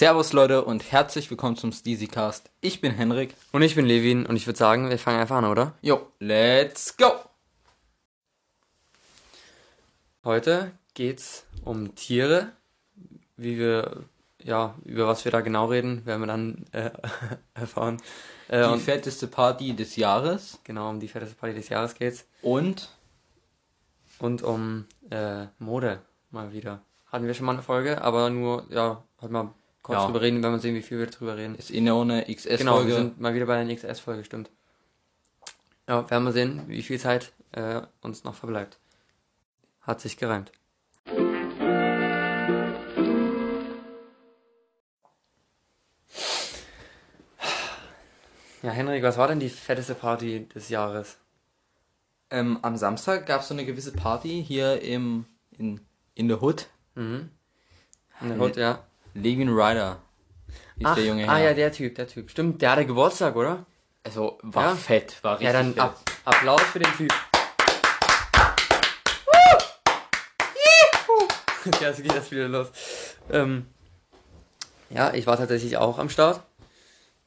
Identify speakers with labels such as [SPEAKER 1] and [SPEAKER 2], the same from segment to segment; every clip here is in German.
[SPEAKER 1] Servus Leute und herzlich willkommen zum Steezycast. Ich bin Henrik.
[SPEAKER 2] Und ich bin Levin und ich würde sagen, wir fangen einfach an, oder?
[SPEAKER 1] Jo, let's go!
[SPEAKER 2] Heute geht's um Tiere. Wie wir, ja, über was wir da genau reden, werden wir dann äh, erfahren. Äh,
[SPEAKER 1] Die fetteste Party des Jahres
[SPEAKER 2] genau um die fetteste Party des Jahres geht's.
[SPEAKER 1] und
[SPEAKER 2] Und um äh, Mode mal wieder. Hatten wir schon mal eine Folge, aber nur, ja, halt mal kurz
[SPEAKER 1] Ja.
[SPEAKER 2] drüber reden, wenn wir sehen, wie viel wir drüber reden.
[SPEAKER 1] ist eh eine XS-Folge.
[SPEAKER 2] Genau, wir sind mal wieder bei der XS-Folge, stimmt. Ja, werden wir sehen, wie viel Zeit äh, uns noch verbleibt. Hat sich gereimt. Ja, Henrik, was war denn die fetteste Party des Jahres?
[SPEAKER 1] ähm, am Samstag gab es so eine gewisse Party hier im, in, in the Hood.
[SPEAKER 2] Mhm. In der Hut, ja.
[SPEAKER 1] Levin Ryder ist
[SPEAKER 2] Ach,
[SPEAKER 1] der junge
[SPEAKER 2] ah
[SPEAKER 1] Herr.
[SPEAKER 2] ja, der Typ, der Typ. Stimmt, der hatte Geburtstag, oder?
[SPEAKER 1] Also war
[SPEAKER 2] Ja.
[SPEAKER 1] fett, war richtig
[SPEAKER 2] Ja, dann ab, Applaus für den Typ. ja, so geht das wieder los. Ähm, ja, ich war tatsächlich auch am Start.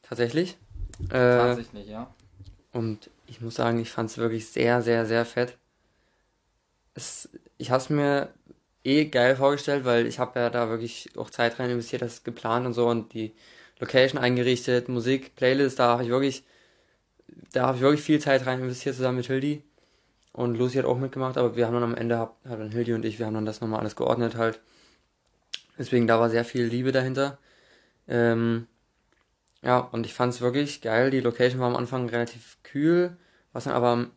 [SPEAKER 2] Tatsächlich. Äh,
[SPEAKER 1] Tatsächlich, ja.
[SPEAKER 2] und ich muss sagen, ich fand es wirklich sehr, sehr, sehr fett. Es, ich habe es mir eh geil vorgestellt, weil ich habe ja da wirklich auch Zeit rein investiert, das geplant und so und die Location eingerichtet, Musik, Playlist, da habe ich wirklich, da habe ich wirklich viel Zeit rein investiert zusammen mit Hildi. Und Lucy hat auch mitgemacht, aber wir haben dann am Ende, hat dann Hildi und ich, wir haben dann das nochmal alles geordnet halt. Deswegen, da war sehr viel Liebe dahinter. Ähm, ja, und ich fand es wirklich geil. Die Location war am Anfang relativ kühl, was dann aber,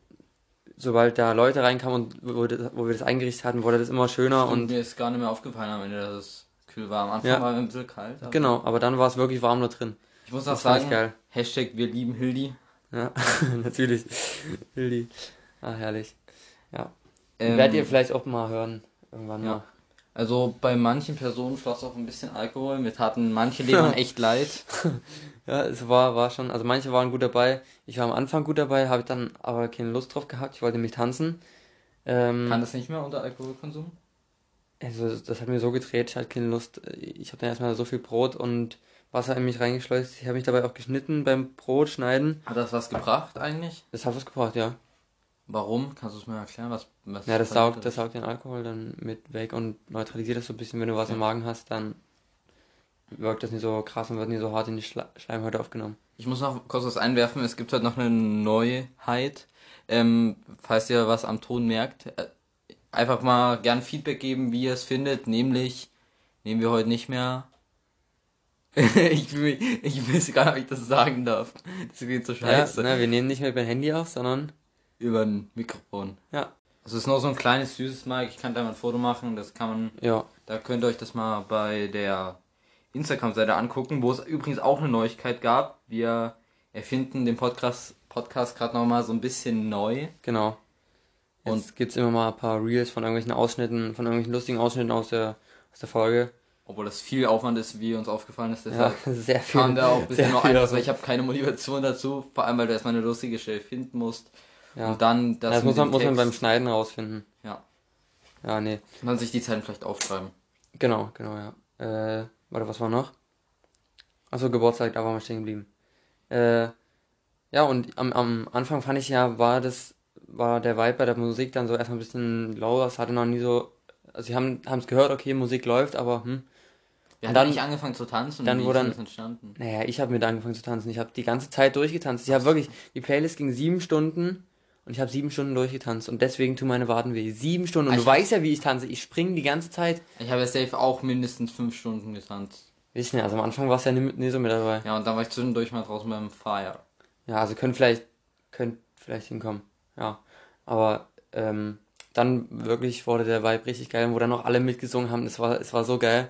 [SPEAKER 2] sobald da Leute reinkamen und wo, das, wo wir das eingerichtet hatten, wurde das immer schöner
[SPEAKER 1] Und
[SPEAKER 2] und
[SPEAKER 1] mir ist gar nicht mehr aufgefallen am Ende, dass es kühl war. Am Anfang
[SPEAKER 2] Ja.
[SPEAKER 1] war es ein bisschen kalt. aber
[SPEAKER 2] genau, aber dann war es wirklich warm da drin.
[SPEAKER 1] Ich muss auch
[SPEAKER 2] Das
[SPEAKER 1] sagen,
[SPEAKER 2] geil.
[SPEAKER 1] Hashtag wir lieben Hildi.
[SPEAKER 2] Ja, natürlich. Hildi. Ah, herrlich. Ja.
[SPEAKER 1] Ähm,
[SPEAKER 2] Werdet ihr vielleicht auch mal hören, irgendwann
[SPEAKER 1] Ja.
[SPEAKER 2] mal.
[SPEAKER 1] Also bei manchen Personen floss auch ein bisschen Alkohol. Mir taten manche Lebern echt leid.
[SPEAKER 2] Ja, es war, war schon, also manche waren gut dabei. Ich war am Anfang gut dabei, habe ich dann aber keine Lust drauf gehabt. Ich wollte nämlich tanzen. Ähm,
[SPEAKER 1] Kann das nicht mehr unter Alkoholkonsum?
[SPEAKER 2] also das hat mir so gedreht, ich hatte keine Lust. Ich habe dann erstmal so viel Brot und Wasser in mich reingeschleust. Ich habe mich dabei auch geschnitten beim Brot schneiden.
[SPEAKER 1] Hat das was gebracht eigentlich?
[SPEAKER 2] Das hat was gebracht, ja.
[SPEAKER 1] Warum? Kannst du es mir erklären? Was, was
[SPEAKER 2] Ja, das saugt, das saugt den Alkohol dann mit weg und neutralisiert das so ein bisschen. Wenn du was im Magen hast, dann wirkt das nicht so krass und wird nicht so hart in die Schla Schleimhäute aufgenommen.
[SPEAKER 1] Ich muss noch kurz was einwerfen. Es gibt halt noch eine Neuheit. Ähm, falls ihr was am Ton merkt, äh, einfach mal gern Feedback geben, wie ihr es findet. Nämlich nehmen wir heute nicht mehr. ich, will, ich weiß gar nicht, ob ich das sagen darf. Das geht so scheiße.
[SPEAKER 2] Ja, ne, wir nehmen nicht mehr über Handy auf, sondern
[SPEAKER 1] Über ein Mikrofon.
[SPEAKER 2] ja,
[SPEAKER 1] Es ist noch so ein kleines süßes Mic. Ich kann da mal ein Foto machen. Das kann man.
[SPEAKER 2] ja,
[SPEAKER 1] Da könnt ihr euch das mal bei der Instagram-Seite angucken, wo es übrigens auch eine Neuigkeit gab. Wir erfinden den Podcast, Podcast gerade nochmal so ein bisschen neu.
[SPEAKER 2] genau. Jetzt
[SPEAKER 1] Und-
[SPEAKER 2] gibt's immer mal ein paar Reels von irgendwelchen Ausschnitten, von irgendwelchen lustigen Ausschnitten aus der, aus der Folge.
[SPEAKER 1] Obwohl das viel Aufwand ist, wie uns aufgefallen ist.
[SPEAKER 2] Ja,
[SPEAKER 1] Deshalb
[SPEAKER 2] sehr viel.
[SPEAKER 1] kam da auch ein bisschen noch ein, weil ich habe keine Motivation dazu. Vor allem, weil du erstmal eine lustige Stelle finden musst.
[SPEAKER 2] Ja.
[SPEAKER 1] Und dann das,
[SPEAKER 2] das muss man, muss man beim Schneiden rausfinden.
[SPEAKER 1] Ja.
[SPEAKER 2] Ja, nee.
[SPEAKER 1] Und dann sich die Zeiten vielleicht aufschreiben.
[SPEAKER 2] Genau, genau, ja. Äh, warte, was war noch? Achso, Geburtstag, da waren wir stehen geblieben. Äh, ja, und am, am Anfang fand ich ja, war das, war der Vibe bei der Musik dann so erstmal ein bisschen low, das hatte noch nie so, also sie haben es gehört, okay, Musik läuft, aber hm,
[SPEAKER 1] Wir
[SPEAKER 2] Und
[SPEAKER 1] haben
[SPEAKER 2] dann-
[SPEAKER 1] nicht angefangen zu tanzen.
[SPEAKER 2] dann wo
[SPEAKER 1] ist
[SPEAKER 2] dann-
[SPEAKER 1] entstanden?
[SPEAKER 2] naja, ich habe mit angefangen zu tanzen. Ich habe die ganze Zeit durchgetanzt. Ich habe wirklich, die Playlist ging sieben Stunden und ich habe sieben Stunden durchgetanzt und deswegen tun meine Waden weh. Sieben Stunden. Und du
[SPEAKER 1] Ich-
[SPEAKER 2] weißt ja, wie ich tanze. Ich springe die ganze Zeit.
[SPEAKER 1] Ich habe ja safe auch mindestens fünf Stunden getanzt.
[SPEAKER 2] Weiß ich nicht, also am Anfang war es ja nie, nie so mit dabei.
[SPEAKER 1] Ja, und dann war ich zwischendurch mal draußen beim Fire.
[SPEAKER 2] Ja, also können vielleicht, können vielleicht hinkommen. Ja. Aber ähm, dann wirklich wurde der Vibe richtig geil, wo dann noch alle mitgesungen haben. Es war, es war so geil.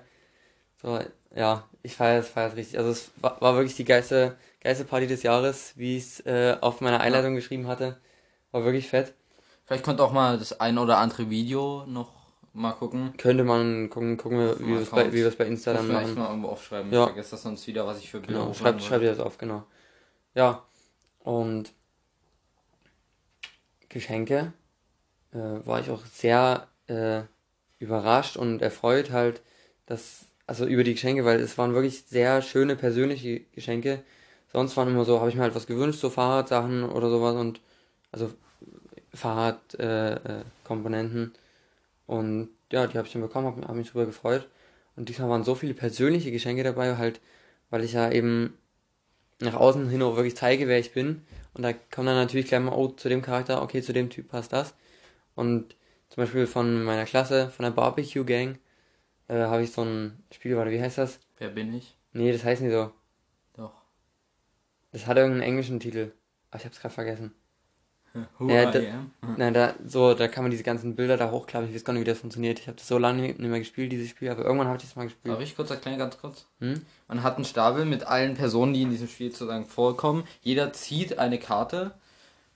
[SPEAKER 2] So, ja, ich feiere es, feiere es richtig. Also es war, war wirklich die geilste, geilste Party des Jahres, wie ich es äh, auf meiner Einleitung geschrieben hatte. War wirklich fett.
[SPEAKER 1] Vielleicht könnt ihr auch mal das ein oder andere Video noch mal gucken.
[SPEAKER 2] Könnte man gucken, gucken wir, wie wir es bei, wie bei Insta dann
[SPEAKER 1] vielleicht
[SPEAKER 2] machen.
[SPEAKER 1] mal irgendwo aufschreiben.
[SPEAKER 2] Ja.
[SPEAKER 1] Ich vergesse das sonst wieder, was ich für Bilder
[SPEAKER 2] Genau, schreibt, schreibt ihr das auf, genau. Ja, und Geschenke äh, war ich auch sehr äh, überrascht und erfreut halt, dass also über die Geschenke, weil es waren wirklich sehr schöne persönliche Geschenke. Sonst waren immer so, habe ich mir halt was gewünscht, so Fahrradsachen oder sowas und also Fahrradkomponenten. Äh, Komponenten. und ja, die habe ich dann bekommen, habe hab mich super gefreut. Und diesmal waren so viele persönliche Geschenke dabei, halt, weil ich ja eben nach außen hin auch wirklich zeige, wer ich bin. Und da kommt dann natürlich gleich mal, oh, zu dem Charakter, okay, zu dem Typ passt das. Und zum Beispiel von meiner Klasse, von der Barbecue Gang, äh, habe ich so ein Spiel, warte, wie heißt das?
[SPEAKER 1] Wer bin ich?
[SPEAKER 2] Nee, das heißt nicht so.
[SPEAKER 1] Doch.
[SPEAKER 2] Das hat irgendeinen englischen Titel. Aber ich hab's gerade vergessen.
[SPEAKER 1] Who
[SPEAKER 2] ja, da,
[SPEAKER 1] am?
[SPEAKER 2] na, da, so, da kann man diese ganzen Bilder da hochklappen. Ich weiß gar nicht, wie das funktioniert. Ich habe das so lange nicht mehr gespielt, dieses Spiel, aber irgendwann habe ich das mal gespielt.
[SPEAKER 1] Darf ich kurz erklären, ganz kurz?
[SPEAKER 2] Hm?
[SPEAKER 1] Man hat einen Stapel mit allen Personen, die in diesem Spiel sozusagen vorkommen. Jeder zieht eine Karte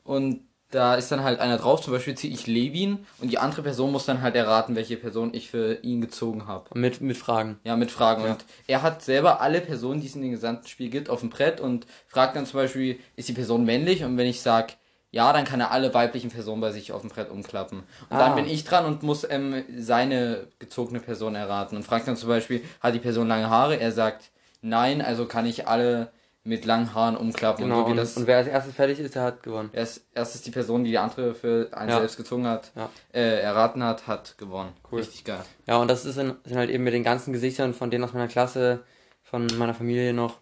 [SPEAKER 1] und da ist dann halt einer drauf. Zum Beispiel ziehe ich Levin und die andere Person muss dann halt erraten, welche Person ich für ihn gezogen habe.
[SPEAKER 2] Mit, mit Fragen.
[SPEAKER 1] Ja, mit Fragen.
[SPEAKER 2] Ja.
[SPEAKER 1] Und er hat selber alle Personen, die es in dem gesamten Spiel gibt, auf dem Brett und fragt dann zum Beispiel, ist die Person männlich? Und wenn ich sage, ja, dann kann er alle weiblichen Personen bei sich auf dem Brett umklappen. Und
[SPEAKER 2] Ah.
[SPEAKER 1] dann bin ich dran und muss ähm, seine gezogene Person erraten. Und fragt dann zum Beispiel, hat die Person lange Haare? Er sagt, nein, also kann ich alle mit langen Haaren umklappen.
[SPEAKER 2] Genau,
[SPEAKER 1] und so
[SPEAKER 2] und,
[SPEAKER 1] das
[SPEAKER 2] und wer als erstes fertig ist, der hat gewonnen.
[SPEAKER 1] erst, erst ist die Person, die die andere für einen
[SPEAKER 2] Ja.
[SPEAKER 1] selbst gezogen hat,
[SPEAKER 2] Ja.
[SPEAKER 1] äh, erraten hat, hat gewonnen.
[SPEAKER 2] Cool.
[SPEAKER 1] Richtig geil.
[SPEAKER 2] Ja, und das ist in, sind halt eben mit den ganzen Gesichtern von denen aus meiner Klasse, von meiner Familie noch,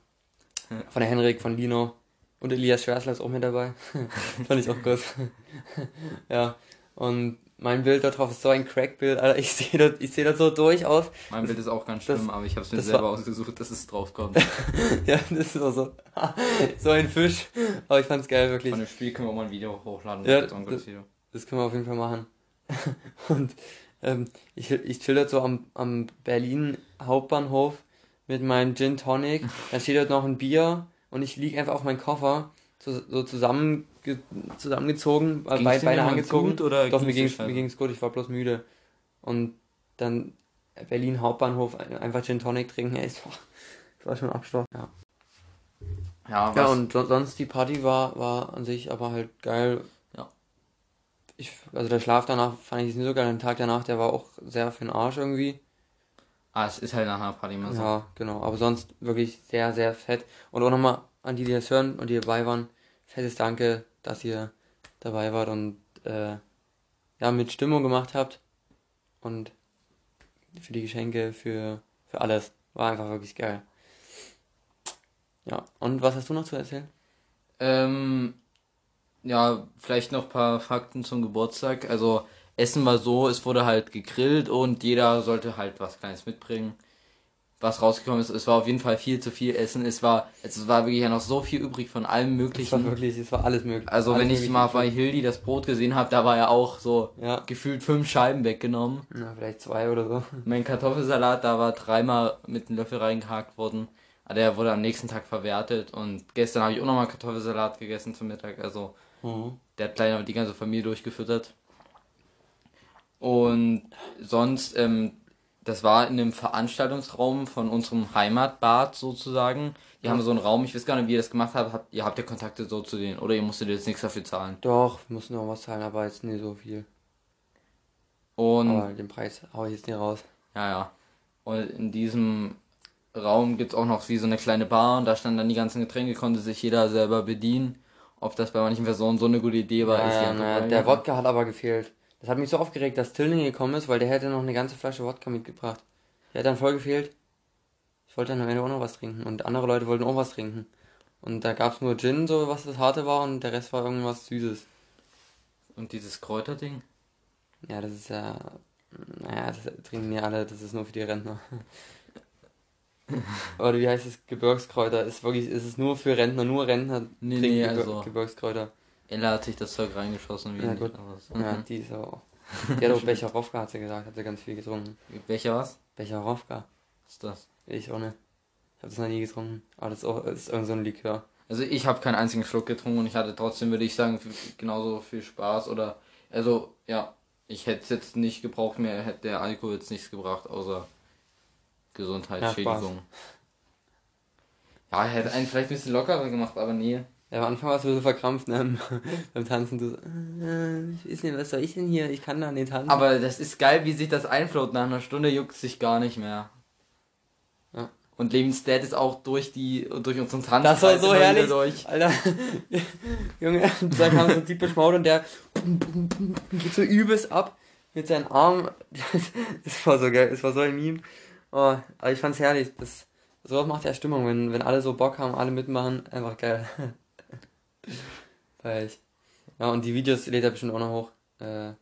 [SPEAKER 2] von der Henrik, von Lino und Elias Schwersler ist auch mit dabei. Fand ich auch groß. ja, und mein Bild da drauf ist so ein Crack-Bild, Alter. Ich sehe das, ich sehe das so durch aus.
[SPEAKER 1] Mein Bild ist auch ganz
[SPEAKER 2] Das-
[SPEAKER 1] schlimm, aber ich habe es mir
[SPEAKER 2] das
[SPEAKER 1] selber
[SPEAKER 2] war-
[SPEAKER 1] ausgesucht, dass es drauf kommt.
[SPEAKER 2] ja, das ist auch so. so ein Fisch. Aber ich fand's geil, wirklich.
[SPEAKER 1] Von dem Spiel können wir auch mal ein Video hochladen.
[SPEAKER 2] Ja,
[SPEAKER 1] Onkels Video.
[SPEAKER 2] Das können wir auf jeden Fall machen. Und ähm, ich, ich chill dort so am, am Berlin Hauptbahnhof mit meinem Gin Tonic. Dann steht dort noch ein Bier und ich lieg einfach auf meinen Koffer, so, so zusammen, zusammengezogen, äh,
[SPEAKER 1] Ging's
[SPEAKER 2] Be
[SPEAKER 1] dir
[SPEAKER 2] Beine
[SPEAKER 1] denn mal
[SPEAKER 2] angezogen.
[SPEAKER 1] gut oder
[SPEAKER 2] Doch, mir mir ging's gut, ich war bloß müde. Und dann Berlin Hauptbahnhof, einfach Gin Tonic trinken, ey, das war, das war schon Abstoß. Ja.
[SPEAKER 1] Ja,
[SPEAKER 2] Ja, und so, sonst die Party war, war an sich aber halt geil.
[SPEAKER 1] Ja.
[SPEAKER 2] Ich, also der Schlaf danach fand ich nicht so geil. Den Tag danach, der war auch sehr für den Arsch irgendwie.
[SPEAKER 1] Ah, es ist halt nach einer Party immer so.
[SPEAKER 2] Ja, genau. Aber sonst wirklich sehr, sehr fett. Und auch nochmal an die, die das hören und die dabei waren, fettes Danke, dass ihr dabei wart und äh, ja, mit Stimmung gemacht habt. Und für die Geschenke, für, für alles. War einfach wirklich geil. Ja, und was hast du noch zu erzählen?
[SPEAKER 1] Ähm, ja, vielleicht noch ein paar Fakten zum Geburtstag. Also, Essen war so, es wurde halt gegrillt und jeder sollte halt was Kleines mitbringen. Was rausgekommen ist, es war auf jeden Fall viel zu viel Essen. Es war, es war wirklich ja noch so viel übrig von allem
[SPEAKER 2] Es war
[SPEAKER 1] Möglichen.
[SPEAKER 2] wirklich, es war alles möglich.
[SPEAKER 1] Also,
[SPEAKER 2] alles
[SPEAKER 1] wenn ich mal bei Hildi das Brot gesehen habe, da war ja auch so
[SPEAKER 2] Ja.
[SPEAKER 1] gefühlt fünf Scheiben weggenommen.
[SPEAKER 2] ja, vielleicht zwei oder so.
[SPEAKER 1] Mein Kartoffelsalat, da war dreimal mit einem Löffel reingehakt worden. Aber Der wurde am nächsten Tag verwertet und gestern habe ich auch nochmal Kartoffelsalat gegessen zum Mittag. Also
[SPEAKER 2] Mhm.
[SPEAKER 1] der hat gleich die ganze Familie durchgefüttert. Und sonst, ähm, das war in einem Veranstaltungsraum von unserem Heimatbad sozusagen. Die haben so einen Raum, ich weiß gar nicht, wie ihr das gemacht habt. habt ihr habt ja Kontakte so zu denen oder ihr musstet jetzt nichts dafür zahlen.
[SPEAKER 2] Doch, wir mussten noch was zahlen, aber jetzt nicht so viel.
[SPEAKER 1] Und
[SPEAKER 2] Aber den Preis hau ich jetzt nicht raus.
[SPEAKER 1] Ja, ja. Und in diesem Raum gibt es auch noch wie so eine kleine Bar und da standen dann die ganzen Getränke, konnte sich jeder selber bedienen. Ob das bei manchen Personen so eine gute Idee war, ist
[SPEAKER 2] Ja,
[SPEAKER 1] ja
[SPEAKER 2] na, der Wodka hat aber gefehlt. Das hat mich so aufgeregt, dass Till nicht gekommen ist, weil der hätte noch eine ganze Flasche Wodka mitgebracht. Der hat dann voll gefehlt. Ich wollte dann am Ende auch noch was trinken und andere Leute wollten auch was trinken. Und da gab's nur Gin, so was das harte war, und der Rest war irgendwas Süßes.
[SPEAKER 1] Und dieses Kräuterding?
[SPEAKER 2] Ja, das ist ja. Naja, das trinken ja alle, das ist nur für die Rentner. Oder wie heißt es? Gebirgskräuter. Ist wirklich, ist es nur für Rentner, nur Rentner
[SPEAKER 1] Nee,
[SPEAKER 2] trinken
[SPEAKER 1] nee, also-
[SPEAKER 2] Gebirgskräuter.
[SPEAKER 1] Ella hat sich das Zeug reingeschossen. Wie
[SPEAKER 2] Ja, gut.
[SPEAKER 1] aber so.
[SPEAKER 2] Ja, die ist auch. Die hat auch Becherowka, hat sie gesagt, hat sie ganz viel getrunken.
[SPEAKER 1] Welcher was?
[SPEAKER 2] Becherowka.
[SPEAKER 1] Was ist das?
[SPEAKER 2] Ich auch nicht. Ich habe das noch nie getrunken. Aber das ist auch das ist irgend so ein Likör.
[SPEAKER 1] Also ich habe keinen einzigen Schluck getrunken und ich hatte trotzdem, würde ich sagen, genauso viel Spaß oder also ja, ich hätte es jetzt nicht gebraucht, mir hätte der Alkohol jetzt nichts gebracht, außer Gesundheitsschädigung. Ja, er hätte einen vielleicht ein bisschen lockerer gemacht, aber nee.
[SPEAKER 2] Ja, am Anfang war es ein bisschen verkrampft, ne? Beim Tanzen. Du so, äh, ich weiß nicht, was soll ich denn hier? Ich kann da nicht tanzen.
[SPEAKER 1] Aber das ist geil, wie sich das einflot. Nach einer Stunde juckt sich gar nicht mehr. Und Levins Dad ist auch durch die durch unseren Tanz.
[SPEAKER 2] Das war so herrlich. Durch. Alter. Junge, da kam so typisch Maul und der geht so übelst ab mit seinen Armen. Das war so geil, das war so ein Meme. Oh, aber ich fand's herrlich. Das, sowas macht ja Stimmung, wenn, wenn alle so Bock haben, alle mitmachen, einfach geil. Weil ich. Ja, und die Videos lädt er bestimmt auch noch hoch. Äh,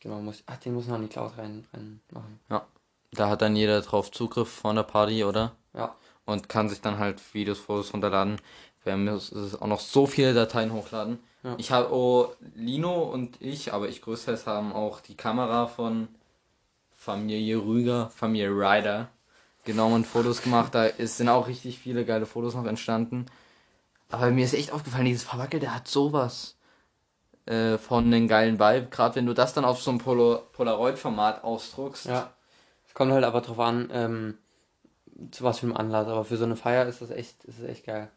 [SPEAKER 2] genau, muss. Ach, den muss man an die Cloud rein, rein machen.
[SPEAKER 1] Ja. Da hat dann jeder drauf Zugriff von der Party, oder?
[SPEAKER 2] Ja.
[SPEAKER 1] Und kann sich dann halt Videos, Fotos runterladen. Wir müssen auch noch so viele Dateien hochladen. Ja. Ich habe, oh, Lino und ich, aber ich größtenteils haben auch die Kamera von Familie Rüger, Familie Ryder genommen und Fotos gemacht. Da ist, sind auch richtig viele geile Fotos noch entstanden. Aber mir ist echt aufgefallen, dieses Verwackel, der hat sowas äh, von einem geilen Vibe. Gerade wenn du das dann auf so einem Pol Polaroid-Format ausdruckst.
[SPEAKER 2] Ja. Es kommt halt aber drauf an, ähm, zu was für einem Anlass. Aber für so eine Feier ist das echt, ist das echt geil.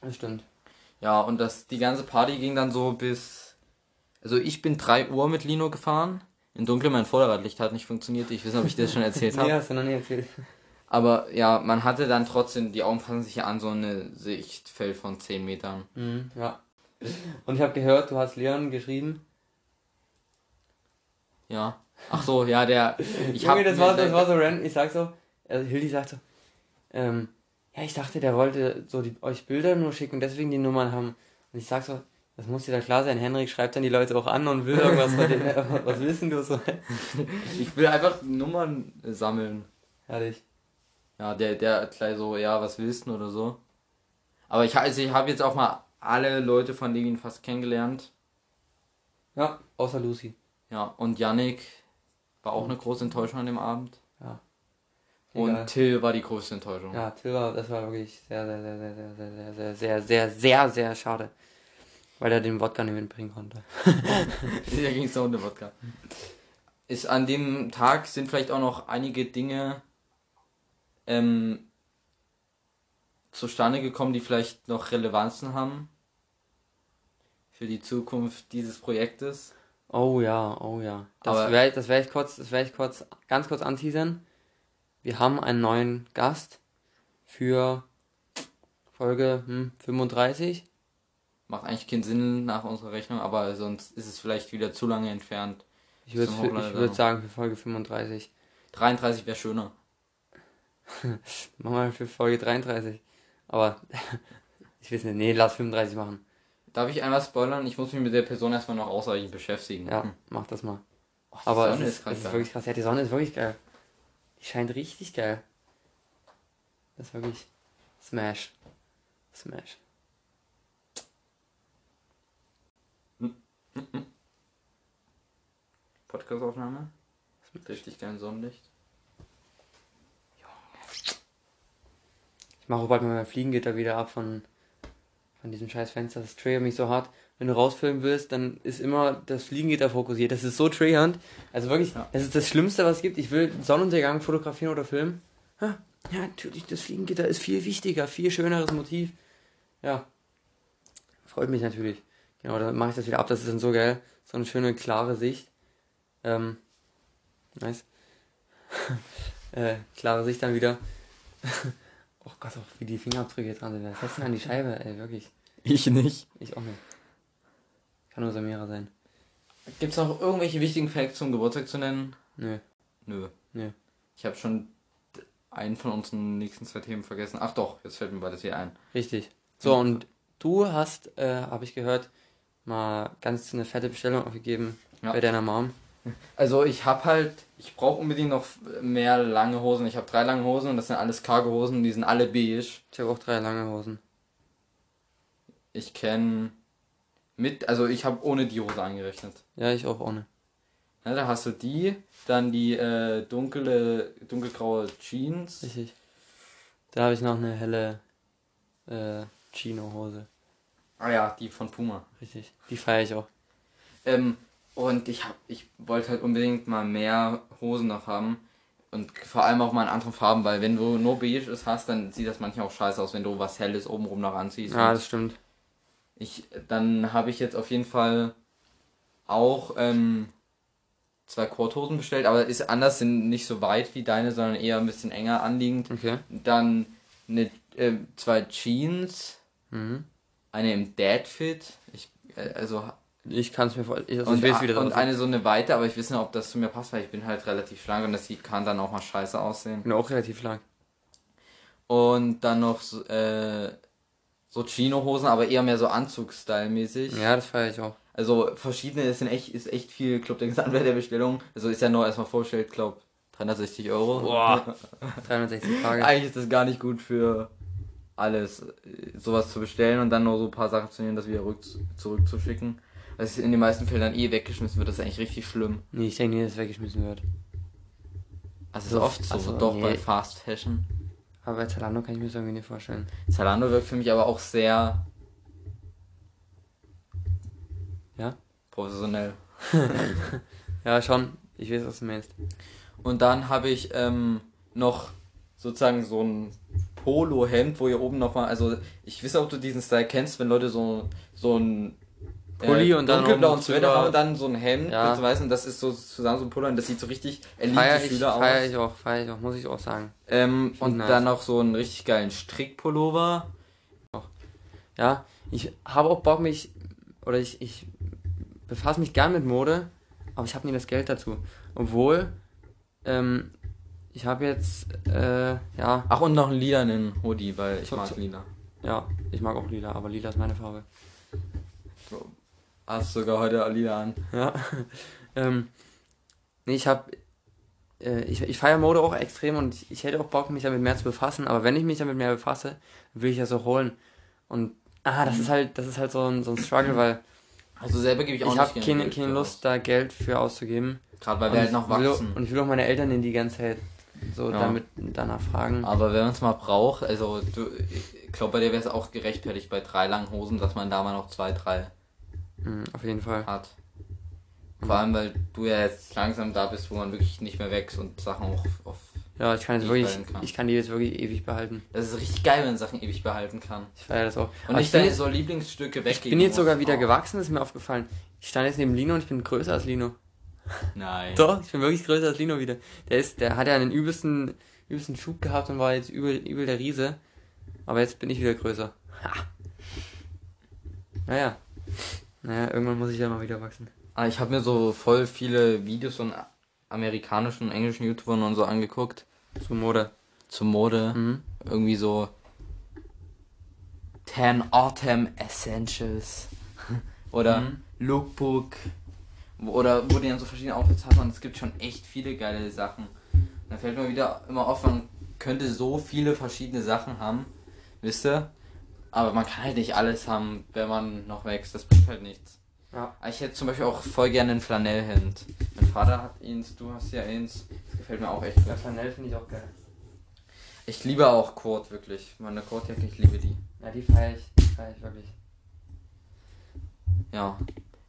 [SPEAKER 2] Das stimmt.
[SPEAKER 1] Ja, und das, die ganze Party ging dann so bis. Also ich bin 3 Uhr mit Lino gefahren. Im Dunkeln mein Vorderradlicht hat nicht funktioniert. Ich weiß nicht, ob ich das schon erzählt habe.
[SPEAKER 2] nee, hast du noch nie erzählt.
[SPEAKER 1] Aber ja, man hatte dann trotzdem, die Augen passen sich ja an, so eine Sichtfeld von 10 Metern.
[SPEAKER 2] Mhm, ja. Und ich habe gehört, du hast Leon geschrieben.
[SPEAKER 1] Ja. Ach so, ja, der.
[SPEAKER 2] Ich hab das, war, das war so random. Ich sag so, also Hildi sagt so, ähm, ja, ich dachte, der wollte so die, euch Bilder nur schicken, deswegen die Nummern haben. Und ich sag so, das muss dir da klar sein. Henrik schreibt dann die Leute auch an und will irgendwas von denen. Was wissen du so?
[SPEAKER 1] Ich will einfach Nummern sammeln.
[SPEAKER 2] Herrlich.
[SPEAKER 1] Ja, der, der gleich so, ja, was willst du oder so. Aber ich, also ich habe jetzt auch mal alle Leute von Levin fast kennengelernt.
[SPEAKER 2] Ja, außer Lucy.
[SPEAKER 1] Ja, und Yannick war auch eine große Enttäuschung an dem Abend.
[SPEAKER 2] Ja.
[SPEAKER 1] Und Egal. Till war die größte Enttäuschung.
[SPEAKER 2] Ja, Till war, das war wirklich sehr, sehr, sehr, sehr, sehr, sehr, sehr, sehr, sehr, sehr, sehr schade. Weil er den Wodka nicht mitbringen konnte.
[SPEAKER 1] ja, ging es da um den Wodka. Ist an dem Tag sind vielleicht auch noch einige Dinge ähm, zustande gekommen, die vielleicht noch Relevanzen haben für die Zukunft dieses Projektes.
[SPEAKER 2] Oh ja, oh ja. Das werde das werd ich kurz, das werde ich kurz, ganz kurz anteasern. Wir haben einen neuen Gast für Folge hm, 35
[SPEAKER 1] macht eigentlich keinen Sinn nach unserer Rechnung, aber sonst ist es vielleicht wieder zu lange entfernt.
[SPEAKER 2] Ich würde würd sagen für Folge 35.
[SPEAKER 1] 33 wäre schöner.
[SPEAKER 2] Machen wir für Folge 33. Aber ich weiß nicht, nee, lass 35 machen.
[SPEAKER 1] Darf ich einmal spoilern? Ich muss mich mit der Person erstmal noch ausreichend beschäftigen.
[SPEAKER 2] Ja, hm. mach das mal. Oh, aber Sonne es ist, ist, ist wirklich krass. Ja, die Sonne ist wirklich geil. Die scheint richtig geil. Das ist wirklich Smash. Smash.
[SPEAKER 1] Podcastaufnahme. Mit richtig geilen Sonnenlicht.
[SPEAKER 2] Ich mache auch bald mal mein Fliegengitter wieder ab von, von diesem scheiß Fenster. Das triggert mich so hart. Wenn du rausfilmen willst, dann ist immer das Fliegengitter fokussiert. Das ist so triggernd. Also wirklich, ja. das ist das Schlimmste, was es gibt. Ich will Sonnenuntergang fotografieren oder filmen. Ja, natürlich, das Fliegengitter ist viel wichtiger, viel schöneres Motiv. Ja. Freut mich natürlich. Genau, dann mache ich das wieder ab. Das ist dann so geil. So eine schöne, klare Sicht. Ähm, nice. äh, klare Sicht dann wieder. oh Gott, auch wie die Fingerabdrücke dran sind. Was heißt denn an die Scheibe, ey, wirklich?
[SPEAKER 1] Ich nicht.
[SPEAKER 2] Ich auch nicht. Kann nur Samira sein.
[SPEAKER 1] Gibt es noch irgendwelche wichtigen Facts zum Geburtstag zu nennen?
[SPEAKER 2] Nö.
[SPEAKER 1] Nö.
[SPEAKER 2] Nö.
[SPEAKER 1] Ich habe schon einen von unseren nächsten zwei Themen vergessen. Ach doch, jetzt fällt mir beides hier ein.
[SPEAKER 2] Richtig. So, und du hast, äh, habe ich gehört, mal ganz eine fette Bestellung aufgegeben ja. bei deiner Mom.
[SPEAKER 1] Also ich habe halt, ich brauche unbedingt noch mehr lange Hosen. Ich habe drei lange Hosen und das sind alles Cargo-Hosen, die sind alle beige.
[SPEAKER 2] Ich habe auch drei lange Hosen.
[SPEAKER 1] Ich kenne mit, also ich habe ohne die Hose angerechnet.
[SPEAKER 2] Ja, ich auch ohne.
[SPEAKER 1] Ja, da hast du die, dann die äh, dunkle, dunkelgraue Jeans.
[SPEAKER 2] Richtig. Da habe ich noch eine helle äh, Chino-Hose.
[SPEAKER 1] Ah ja, die von Puma.
[SPEAKER 2] Richtig. Die feiere ich auch.
[SPEAKER 1] Ähm, und ich hab, ich wollte halt unbedingt mal mehr Hosen noch haben. Und vor allem auch mal in anderen Farben, weil wenn du nur beiges hast, dann sieht das manchmal auch scheiße aus, wenn du was Helles obenrum noch anziehst.
[SPEAKER 2] Ja, das stimmt.
[SPEAKER 1] Ich, dann habe ich jetzt auf jeden Fall auch ähm, zwei Korthosen bestellt, aber ist anders, sind nicht so weit wie deine, sondern eher ein bisschen enger anliegend.
[SPEAKER 2] Okay.
[SPEAKER 1] Dann eine, äh, zwei Jeans,
[SPEAKER 2] Mhm.
[SPEAKER 1] eine im Dad-Fit. Ich, äh, also
[SPEAKER 2] Ich kann es mir vorstellen. Also
[SPEAKER 1] und,
[SPEAKER 2] ich weiß, wie das
[SPEAKER 1] und
[SPEAKER 2] aussieht.
[SPEAKER 1] eine so eine weite, aber ich weiß nicht, ob das zu mir passt, weil ich bin halt relativ schlank und das kann dann auch mal scheiße aussehen.
[SPEAKER 2] Ich bin auch relativ lang.
[SPEAKER 1] Und dann noch so, äh, so Chino-Hosen, aber eher mehr so Anzug-Style-mäßig.
[SPEAKER 2] Ja, das feiere ich auch.
[SPEAKER 1] Also verschiedene, es sind echt, ist echt viel, glaub der Gesamtwert der Bestellung. Also ist ja nur erstmal vorgestellt, glaub 360 Euro.
[SPEAKER 2] Boah. 360 Tage.
[SPEAKER 1] Eigentlich ist das gar nicht gut für alles, äh, sowas zu bestellen und dann nur so ein paar Sachen zu nehmen, das wieder rück, zurückzuschicken. Weil es in den meisten Fällen dann eh weggeschmissen wird, das ist eigentlich richtig schlimm.
[SPEAKER 2] Nee, ich denke nicht, dass es weggeschmissen wird.
[SPEAKER 1] Also
[SPEAKER 2] So,
[SPEAKER 1] ist oft so,
[SPEAKER 2] also,
[SPEAKER 1] doch
[SPEAKER 2] nee.
[SPEAKER 1] bei Fast Fashion.
[SPEAKER 2] Aber bei Zalando kann ich mir das irgendwie nicht vorstellen.
[SPEAKER 1] Zalando wirkt für mich aber auch sehr
[SPEAKER 2] Ja?
[SPEAKER 1] professionell.
[SPEAKER 2] Ja, schon. Ich weiß, was du meinst.
[SPEAKER 1] Und dann habe ich ähm, noch sozusagen so ein Polo-Hemd, wo hier oben nochmal, also ich weiß, ob du diesen Style kennst, wenn Leute so, so ein
[SPEAKER 2] Pulli und dann
[SPEAKER 1] dunkelblauen Sweater und dann so ein Hemd
[SPEAKER 2] Ja.
[SPEAKER 1] mit so weißen, das ist so zusammen so ein Pullover und das sieht so richtig Elite-Schüler aus.
[SPEAKER 2] feier ich auch, feier ich auch, muss ich auch sagen.
[SPEAKER 1] Ähm, und
[SPEAKER 2] nice.
[SPEAKER 1] dann noch so einen richtig geilen Strickpullover.
[SPEAKER 2] Ja, ich habe auch Bock, mich, oder ich, ich befasse mich gern mit Mode, aber ich habe nie das Geld dazu. Obwohl, ähm, ich habe jetzt, äh, ja,
[SPEAKER 1] Ach, und noch einen lilanen Hoodie, weil ich mag lila.
[SPEAKER 2] ja, ich mag auch lila, aber lila ist meine Farbe.
[SPEAKER 1] Hast sogar heute lila an.
[SPEAKER 2] Ja. ähm, nee, ich habe, äh, ich, ich feiere Mode auch extrem und ich, ich hätte auch Bock, mich damit mehr zu befassen, aber wenn ich mich damit mehr befasse, will ich das auch holen. Und, ah, das ist halt, das ist halt so ein, so ein Struggle, weil
[SPEAKER 1] Also selber gebe ich auch
[SPEAKER 2] ich
[SPEAKER 1] nicht
[SPEAKER 2] habe
[SPEAKER 1] gerne
[SPEAKER 2] keine, keine Lust, da Geld für auszugeben.
[SPEAKER 1] aus. Gerade weil wir halt
[SPEAKER 2] ich
[SPEAKER 1] noch wachsen.
[SPEAKER 2] Und ich will auch meine Eltern in die ganze Zeit so
[SPEAKER 1] Ja.
[SPEAKER 2] damit danach fragen.
[SPEAKER 1] Aber wenn man es mal braucht, also du, ich glaube bei dir wäre es auch gerechtfertigt bei drei langen Hosen, dass man da mal noch zwei, drei
[SPEAKER 2] Mhm, auf jeden Fall.
[SPEAKER 1] hat. Vor allem, weil du ja jetzt langsam da bist, wo man wirklich nicht mehr wächst und Sachen auch auf.
[SPEAKER 2] Ja, ich kann jetzt wirklich,
[SPEAKER 1] kann.
[SPEAKER 2] ich kann die jetzt wirklich ewig behalten.
[SPEAKER 1] Das ist richtig geil, wenn man Sachen ewig behalten kann.
[SPEAKER 2] Ich feiere das auch.
[SPEAKER 1] Und
[SPEAKER 2] Aber
[SPEAKER 1] nicht
[SPEAKER 2] ich bin,
[SPEAKER 1] deine
[SPEAKER 2] jetzt,
[SPEAKER 1] so Lieblingsstücke weg.
[SPEAKER 2] ich bin jetzt sogar wieder gewachsen, ist mir aufgefallen. Ich stand jetzt neben Lino und ich bin größer als Lino.
[SPEAKER 1] Nein.
[SPEAKER 2] Doch, ich bin wirklich größer als Lino wieder. Der ist, der hat ja einen übelsten, übelsten Schub gehabt und war jetzt übel, übel der Riese. Aber jetzt bin ich wieder größer. Ha. Naja. Naja, irgendwann muss ich ja mal wieder wachsen.
[SPEAKER 1] Ah, ich habe mir so voll viele Videos von amerikanischen und englischen YouTubern und so angeguckt.
[SPEAKER 2] Zu Mode.
[SPEAKER 1] Zur Mode.
[SPEAKER 2] Mhm.
[SPEAKER 1] Irgendwie so 10 Autumn Essentials. Oder
[SPEAKER 2] Mhm.
[SPEAKER 1] Lookbook. Oder wo die dann so verschiedene Outfits haben und es gibt schon echt viele geile Sachen. Da fällt mir wieder immer auf, man könnte so viele verschiedene Sachen haben. Wisst ihr? Aber man kann halt nicht alles haben, wenn man noch wächst. Das bringt halt nichts.
[SPEAKER 2] Ja.
[SPEAKER 1] Ich hätte zum Beispiel auch voll gerne ein Flanellhemd. Mein Vater hat eins, du hast ja eins. Das gefällt mir auch echt gut.
[SPEAKER 2] Ja, Flanell finde ich auch geil.
[SPEAKER 1] Ich liebe auch Kurt, wirklich. Meine Kurtjacke, ich liebe die.
[SPEAKER 2] Ja, die feiere ich. Die feiere ich wirklich.
[SPEAKER 1] Ja.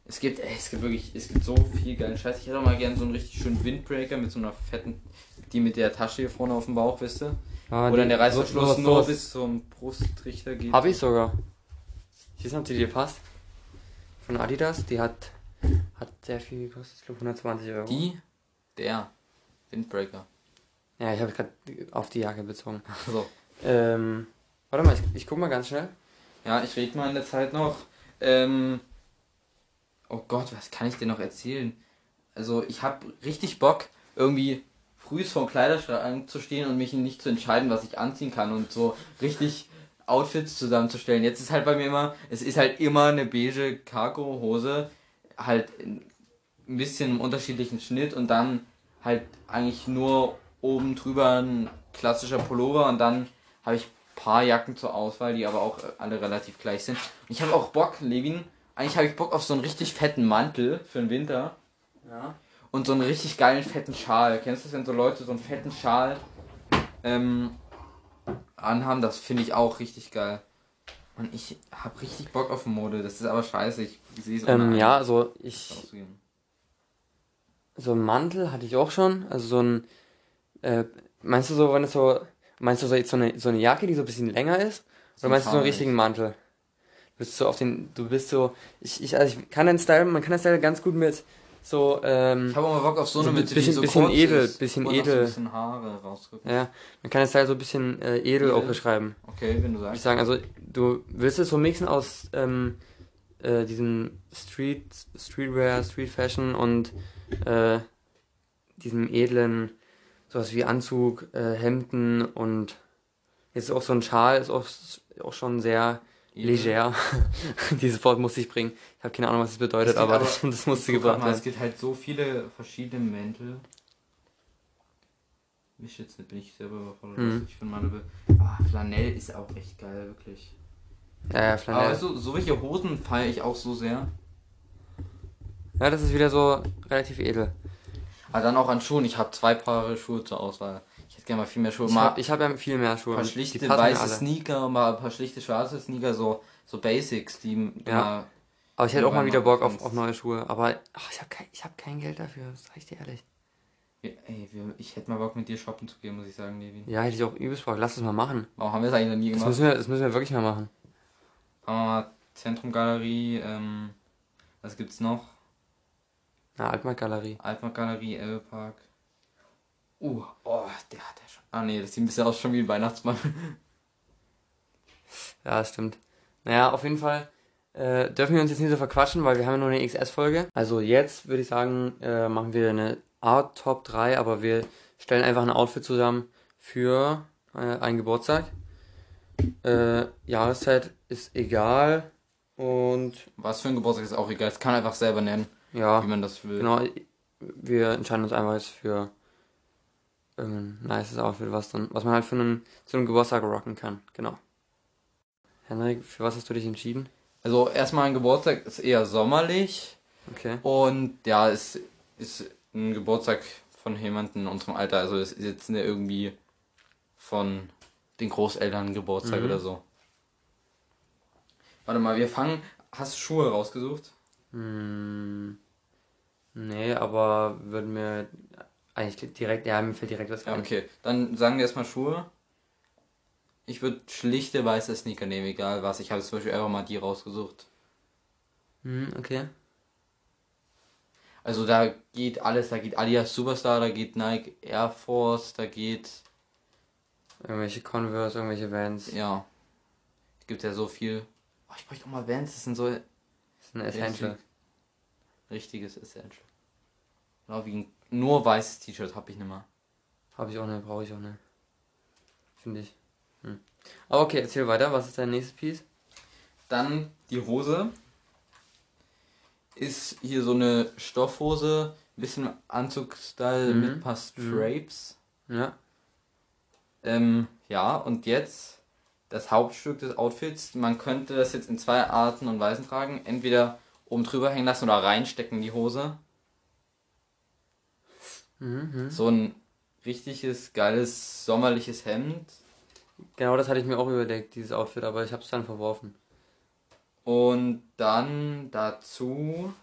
[SPEAKER 1] Es gibt, ey, es gibt wirklich, es gibt so viel geilen Scheiß. Ich hätte auch mal gerne so einen richtig schönen Windbreaker mit so einer fetten, die mit der Tasche hier vorne auf dem Bauch, wisst ihr?
[SPEAKER 2] Ah,
[SPEAKER 1] dann der
[SPEAKER 2] so-
[SPEAKER 1] Reißverschluss
[SPEAKER 2] sowas-
[SPEAKER 1] nur bis zum Brustrichter geht.
[SPEAKER 2] Hab ich sogar. Weiß nicht, ob die passt. Von Adidas. Die hat, hat sehr viel gekostet. Ich glaube 120 Euro.
[SPEAKER 1] Die? Der. Windbreaker.
[SPEAKER 2] Ja, ich habe gerade auf die Jacke bezogen.
[SPEAKER 1] So.
[SPEAKER 2] Ähm, warte mal, ich, ich guck mal ganz schnell.
[SPEAKER 1] Ja, ich rede mal in der Zeit noch. Ähm, oh Gott, was kann ich dir noch erzählen? Also, ich habe richtig Bock, irgendwie frühs vorm Kleiderschrank zu stehen und mich nicht zu entscheiden, was ich anziehen kann und so richtig Outfits zusammenzustellen. Jetzt ist halt bei mir immer, es ist halt immer eine beige Cargo-Hose, halt in- ein bisschen im unterschiedlichen Schnitt und dann halt eigentlich nur oben drüber ein klassischer Pullover und dann habe ich paar Jacken zur Auswahl, die aber auch alle relativ gleich sind. Und ich habe auch Bock, Levin, eigentlich habe ich Bock auf so einen richtig fetten Mantel für den Winter
[SPEAKER 2] Ja.
[SPEAKER 1] Und so einen richtig geilen fetten Schal. Kennst du das, wenn so Leute so einen fetten Schal ähm, anhaben? Das finde ich auch richtig geil. Und ich habe richtig Bock auf Mode. Das ist aber scheiße. Ich sehe es
[SPEAKER 2] Ähm, ja, also ich.
[SPEAKER 1] auszugehen.
[SPEAKER 2] So einen Mantel hatte ich auch schon. Also so ein. Äh, meinst du so, wenn es so. Meinst du so jetzt so eine, so eine Jacke, die so ein bisschen länger ist? Oder
[SPEAKER 1] ein
[SPEAKER 2] meinst du so einen richtigen Mantel? Du bist so auf den. Du bist so. Ich, ich, also ich kann den Style, man kann den Style ganz gut mit so, ähm,
[SPEAKER 1] Ich habe auch mal Bock auf so eine
[SPEAKER 2] so
[SPEAKER 1] Mitte,
[SPEAKER 2] bisschen-
[SPEAKER 1] die so
[SPEAKER 2] bisschen
[SPEAKER 1] kurz
[SPEAKER 2] edel,
[SPEAKER 1] ist,
[SPEAKER 2] bisschen edel.
[SPEAKER 1] So bisschen Haare rausrücken.
[SPEAKER 2] ja, man kann das Teil so ein bisschen äh, edel auch
[SPEAKER 1] Edel?
[SPEAKER 2] beschreiben.
[SPEAKER 1] Okay, wenn du
[SPEAKER 2] Würde ich
[SPEAKER 1] sagst.
[SPEAKER 2] sagen, also du willst es so mixen aus ähm, äh, diesem Street, Streetwear, Street Fashion und äh, diesem edlen, sowas wie Anzug, äh, Hemden und jetzt auch so ein Schal ist auch, auch schon sehr
[SPEAKER 1] Edel.
[SPEAKER 2] leger. Dieses Wort musste ich bringen. Ich habe keine Ahnung, was es bedeutet,
[SPEAKER 1] gibt
[SPEAKER 2] aber,
[SPEAKER 1] aber-
[SPEAKER 2] das, das musste gebracht
[SPEAKER 1] mal, es
[SPEAKER 2] werden.
[SPEAKER 1] gibt halt so viele verschiedene Mäntel. Mich jetzt nicht, bin ich selber überfordert.
[SPEAKER 2] Mhm.
[SPEAKER 1] Ich finde meine. Be ah, Flanell ist auch echt geil, wirklich.
[SPEAKER 2] Ja, ja,
[SPEAKER 1] Aber
[SPEAKER 2] Flanell.
[SPEAKER 1] weißt du, so welche Hosen feiere ich auch so sehr.
[SPEAKER 2] Ja, das ist wieder so relativ edel.
[SPEAKER 1] Aber dann auch an Schuhen. Ich habe zwei Paare Schuhe zur Auswahl. Ich hätte gerne mal viel mehr Schuhe.
[SPEAKER 2] Ich
[SPEAKER 1] Mal
[SPEAKER 2] habe ich hab ja viel mehr Schuhe.
[SPEAKER 1] ein paar schlichte weiße. Sneaker, mal ein paar schlichte schwarze Sneaker, so, so Basics, die
[SPEAKER 2] Ja.
[SPEAKER 1] mal
[SPEAKER 2] Aber ich hätte auch mal wieder Bock auf, auf neue Schuhe. Aber ach, ich habe kein, ich hab kein Geld dafür, das sag ich dir ehrlich.
[SPEAKER 1] Ja, Ey, ich hätte mal Bock mit dir shoppen zu gehen, muss ich sagen, Levin.
[SPEAKER 2] Ja, hätte ich auch übelst Bock. Lass das mal machen.
[SPEAKER 1] Warum haben wir das eigentlich noch nie
[SPEAKER 2] Das
[SPEAKER 1] gemacht?
[SPEAKER 2] müssen wir, das müssen wir wirklich mal machen.
[SPEAKER 1] Mal Zentrumgalerie, ähm, was gibt's noch?
[SPEAKER 2] Na, Altmarkt-Galerie.
[SPEAKER 1] Altmarkt-Galerie, Elbepark. Uh, oh, der hat ja schon. Ah nee, das sieht ein bisschen aus schon wie ein Weihnachtsmann.
[SPEAKER 2] Ja, das stimmt. Naja, auf jeden Fall äh, dürfen wir uns jetzt nicht so verquatschen, weil wir haben ja nur eine XS-Folge. Also jetzt würde ich sagen, äh, machen wir eine Art Top 3, aber wir stellen einfach ein Outfit zusammen für äh, einen Geburtstag. Äh, Jahreszeit ist egal und
[SPEAKER 1] Was für ein Geburtstag ist auch egal. Es kann einfach selber nennen,
[SPEAKER 2] ja,
[SPEAKER 1] wie man das will.
[SPEAKER 2] genau, wir entscheiden uns einfach jetzt für irgendein nices Outfit, was dann, was man halt für einen, zu einem Geburtstag rocken kann. Genau. Henrik, für was hast du dich entschieden?
[SPEAKER 1] Also erstmal ein Geburtstag ist eher sommerlich
[SPEAKER 2] Okay.
[SPEAKER 1] und ja, es ist ein Geburtstag von jemandem in unserem Alter. Also es ist jetzt nicht irgendwie von den Großeltern Geburtstag
[SPEAKER 2] Mhm.
[SPEAKER 1] oder so. Warte mal, wir fangen. Hast du Schuhe rausgesucht?
[SPEAKER 2] Hm, nee, aber würden mir eigentlich direkt, ja, mir fällt direkt was
[SPEAKER 1] Ja,
[SPEAKER 2] ein.
[SPEAKER 1] okay. Dann sagen wir erstmal Schuhe. Ich würde schlichte weiße Sneaker nehmen, egal was. Ich habe zum Beispiel einfach mal die rausgesucht.
[SPEAKER 2] Hm, okay.
[SPEAKER 1] Also da geht alles, da geht Adidas Superstar, da geht Nike Air Force, da geht,
[SPEAKER 2] Irgendwelche Converse, irgendwelche Vans.
[SPEAKER 1] ja, es gibt ja so viel. Oh, ich bräuchte auch mal Vans, das sind so
[SPEAKER 2] Das ist ein Essential.
[SPEAKER 1] richtig, richtiges Essential. Genau wie ein nur weißes T-Shirt habe ich nicht mehr.
[SPEAKER 2] Habe ich auch nicht, brauche ich auch nicht. Finde ich. Aber okay, erzähl weiter. Was ist dein nächstes Piece?
[SPEAKER 1] Dann die Hose. Ist hier so eine Stoffhose, ein bisschen Anzugstyle
[SPEAKER 2] Mhm.
[SPEAKER 1] mit ein paar Strapes.
[SPEAKER 2] Ja.
[SPEAKER 1] Ähm, ja, und jetzt das Hauptstück des Outfits. Man könnte das jetzt in zwei Arten und Weisen tragen. Entweder oben drüber hängen lassen oder reinstecken in die Hose.
[SPEAKER 2] Mhm, mhm.
[SPEAKER 1] So ein richtiges, geiles, sommerliches Hemd.
[SPEAKER 2] Genau das hatte ich mir auch überlegt, dieses Outfit, aber ich habe es dann verworfen.
[SPEAKER 1] Und dann dazu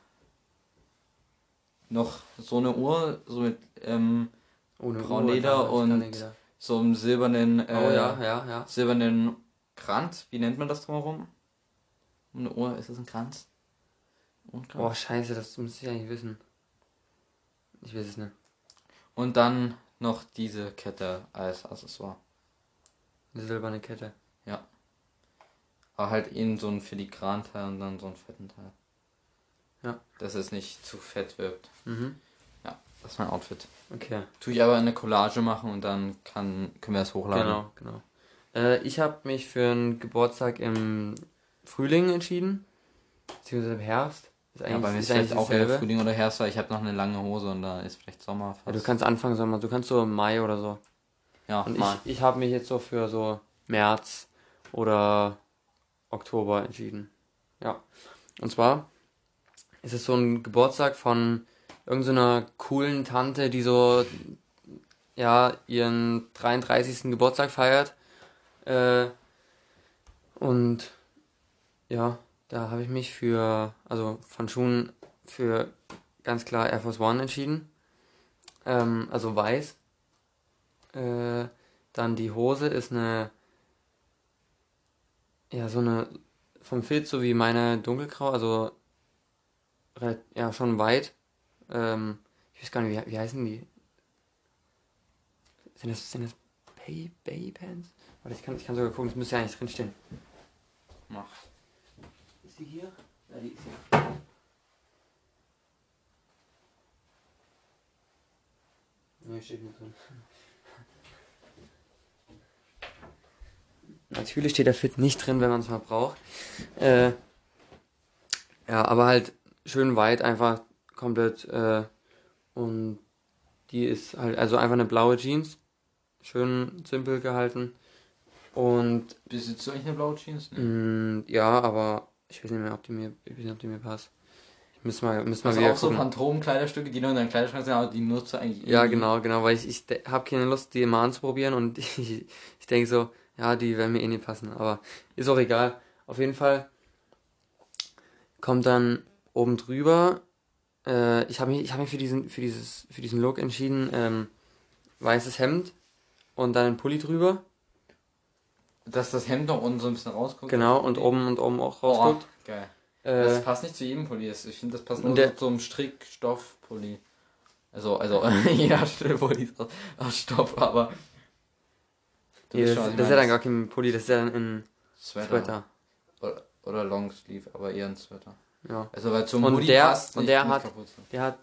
[SPEAKER 1] noch so eine Uhr, so mit ähm,
[SPEAKER 2] Ohne
[SPEAKER 1] Braunleder
[SPEAKER 2] Uhr,
[SPEAKER 1] und- so einem silbernen, äh,
[SPEAKER 2] Oh ja, ja, ja.
[SPEAKER 1] silbernen Kranz. Wie nennt man das drumherum? Um eine Uhr, ist das ein Kranz? Und Kranz?
[SPEAKER 2] Boah, scheiße, das müsste ich eigentlich wissen. Ich weiß es nicht.
[SPEAKER 1] Und dann noch diese Kette als Accessoire.
[SPEAKER 2] Eine silberne Kette.
[SPEAKER 1] Aber halt eben so ein Filigran-Teil und dann so einen fetten Teil.
[SPEAKER 2] Ja.
[SPEAKER 1] Dass es nicht zu fett wirkt.
[SPEAKER 2] Mhm.
[SPEAKER 1] Ja, das ist mein Outfit.
[SPEAKER 2] Okay.
[SPEAKER 1] Tue ich aber eine Collage machen und dann kann, können wir es hochladen.
[SPEAKER 2] Genau, genau. Äh, ich habe mich für einen Geburtstag im Frühling entschieden. Beziehungsweise im Herbst. Ist
[SPEAKER 1] Ja, bei mir ist
[SPEAKER 2] ist
[SPEAKER 1] vielleicht auch
[SPEAKER 2] dasselbe.
[SPEAKER 1] Frühling oder Herbst, weil ich habe noch eine lange Hose und da ist vielleicht Sommer fast.
[SPEAKER 2] Ja, du kannst Anfang Sommer, du kannst so im Mai oder so.
[SPEAKER 1] Ja,
[SPEAKER 2] Und
[SPEAKER 1] mal.
[SPEAKER 2] ich, ich habe mich jetzt so für so März oder Oktober entschieden. Ja. Und zwar ist es so ein Geburtstag von irgendeiner coolen Tante, die so ja ihren 33. Geburtstag feiert. Äh, und ja, da habe ich mich für, also von Schuhen für ganz klar Air Force One entschieden. Ähm, also weiß. Äh, dann die Hose ist eine, ja, so eine, vom Filz so wie meine dunkelgrau, also ja, schon weit, ähm, ich weiß gar nicht, wie, wie heißen die? Sind das, sind das Bay, Bay Pants? Warte, ich kann, ich kann sogar gucken, das müsste ja eigentlich drinstehen.
[SPEAKER 1] Mach.
[SPEAKER 2] Ist die hier? Ja, die ist hier. Nee, steht nicht drin. Natürlich steht der Fit nicht drin, wenn man es mal braucht. Äh, ja, aber halt schön weit, einfach komplett. Äh, und die ist halt, also einfach eine blaue Jeans. Schön simpel gehalten. Und.
[SPEAKER 1] Besitzt du eigentlich eine blaue Jeans? Nee.
[SPEAKER 2] mh, ja, aber ich weiß nicht mehr, ob die mir, ich weiß nicht, ob die mir passt. Ich muss mal, muss mal
[SPEAKER 1] Also
[SPEAKER 2] wieder
[SPEAKER 1] auch so
[SPEAKER 2] gucken.
[SPEAKER 1] Phantom-Kleiderstücke, die nur in deinem Kleiderschrank sind, aber die nutzt du eigentlich
[SPEAKER 2] Ja,
[SPEAKER 1] irgendwie-
[SPEAKER 2] genau, genau, weil ich, ich habe keine Lust, die immer anzuprobieren und ich, ich denke so, ja, die werden mir eh nicht passen, aber ist auch egal. Auf jeden Fall kommt dann oben drüber, äh, ich habe mich, ich hab mich für diesen, für dieses, für diesen Look entschieden, ähm, weißes Hemd und dann ein Pulli drüber,
[SPEAKER 1] Dass das Hemd noch unten so ein bisschen rausguckt.
[SPEAKER 2] genau, und oben und oben auch
[SPEAKER 1] Oh,
[SPEAKER 2] rausguckt.
[SPEAKER 1] geil.
[SPEAKER 2] Äh,
[SPEAKER 1] Das passt nicht zu jedem Pulli. Ich finde, das passt nur
[SPEAKER 2] der-
[SPEAKER 1] so zum Strickstoff-Pulli. Also, also, jeder Pulli aus Stoff, aber. Du
[SPEAKER 2] ja, das,
[SPEAKER 1] schon,
[SPEAKER 2] das ist ja dann gar kein Pulli, das ist ja dann ein
[SPEAKER 1] Sweater.
[SPEAKER 2] Sweater.
[SPEAKER 1] Oder, oder Longsleeve, aber eher ein Sweater.
[SPEAKER 2] Ja.
[SPEAKER 1] Also, weil zum
[SPEAKER 2] Und
[SPEAKER 1] Hoodie
[SPEAKER 2] der-
[SPEAKER 1] passt
[SPEAKER 2] und der hat-. Der hat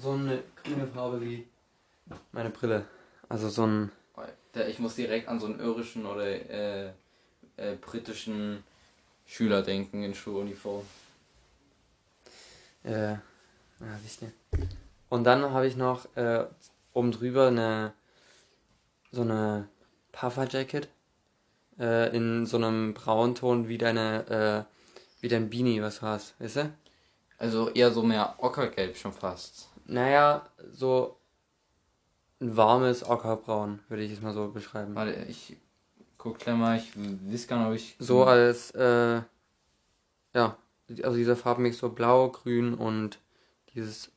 [SPEAKER 2] so eine grüne Farbe wie meine Brille. Also so ein.
[SPEAKER 1] Der, ich muss direkt an so einen irischen oder äh, äh, britischen Schüler denken in Schuluniform.
[SPEAKER 2] Äh, ja, wichtig. Und dann habe ich noch äh, oben drüber eine so eine Puffer-Jacket äh, in so einem Braunton wie deine äh, wie dein Beanie, was du hast, weißt du?
[SPEAKER 1] Also eher so mehr Ockergelb schon fast.
[SPEAKER 2] Naja, so ein warmes Ockerbraun, würde ich es mal so beschreiben.
[SPEAKER 1] Warte, ich guck gleich mal, ich weiß gar nicht, ob ich.
[SPEAKER 2] So als, äh, ja, also dieser Farbmix so blau, grün und dieses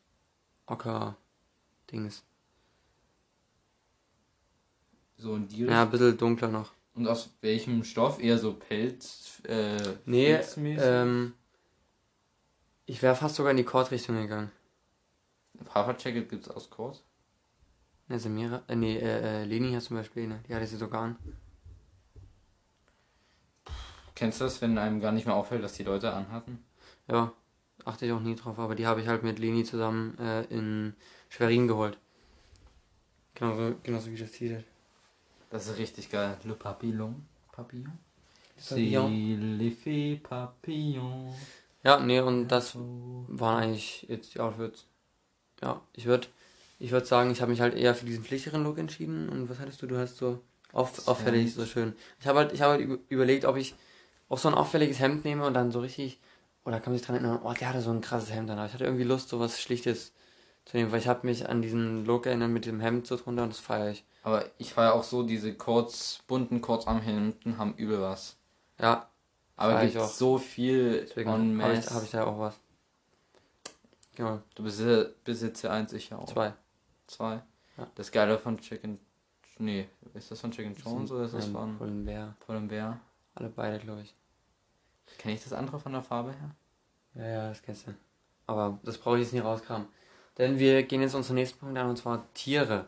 [SPEAKER 2] Ocker-Dings.
[SPEAKER 1] So in die
[SPEAKER 2] Ja, ein bisschen dunkler noch.
[SPEAKER 1] Und aus welchem Stoff? Eher so Pelz? Äh,
[SPEAKER 2] Nee,
[SPEAKER 1] filzmäßig?
[SPEAKER 2] ähm, ich wäre fast sogar in die Cord-Richtung gegangen.
[SPEAKER 1] Puffer-Jacket gibt's aus Kurs?
[SPEAKER 2] Ne, Samira, äh, nee, äh, äh, Leni hat zum Beispiel eine, die hatte sie sogar an.
[SPEAKER 1] Kennst du das, wenn einem gar nicht mehr auffällt, dass die Leute anhatten?
[SPEAKER 2] Ja, achte ich auch nie drauf, aber die habe ich halt mit Leni zusammen äh, in Schwerin geholt. Genauso, genauso wie das T-Shirt.
[SPEAKER 1] Das ist richtig geil. Le Papillon. Papillon?
[SPEAKER 2] Papillon.
[SPEAKER 1] L'effet Papillon.
[SPEAKER 2] Ja, nee, und das waren eigentlich jetzt die Outfits. Ja, ich würde ich würd sagen, ich habe mich halt eher für diesen pflichtigeren Look entschieden. Und was hattest du? Du hast so auf, auffällig, so schön. Ich habe halt, ich habe halt üb- überlegt, ob ich auch so ein auffälliges Hemd nehme und dann so richtig, oder kann man sich dran erinnern, oh, der hatte so ein krasses Hemd an. Aber ich hatte irgendwie Lust, so was Schlichtes zu nehmen, weil ich habe mich an diesen Look erinnert mit dem Hemd so drunter und das feiere ich.
[SPEAKER 1] Aber ich war ja auch so, diese kurz, bunten Kurzarmhemden haben übel was.
[SPEAKER 2] Ja,
[SPEAKER 1] Aber gibt
[SPEAKER 2] ich auch.
[SPEAKER 1] so viel
[SPEAKER 2] deswegen
[SPEAKER 1] en
[SPEAKER 2] habe ich, hab ich da auch was. Genau,
[SPEAKER 1] Du besitze, besitze eins, ich ja auch.
[SPEAKER 2] zwei.
[SPEAKER 1] Zwei.
[SPEAKER 2] Ja.
[SPEAKER 1] Das Geile von Chicken. Nee, ist das von Chicken Jones oder ist das
[SPEAKER 2] Ähm,
[SPEAKER 1] von
[SPEAKER 2] Pull&Bear.
[SPEAKER 1] Pull&Bear?
[SPEAKER 2] Alle beide, glaube ich.
[SPEAKER 1] Kenne ich das andere von der Farbe her?
[SPEAKER 2] Ja, ja, das kennst du. Aber das brauche ich jetzt nicht rauskramen. Denn wir gehen jetzt unseren nächsten Punkt an und zwar Tiere.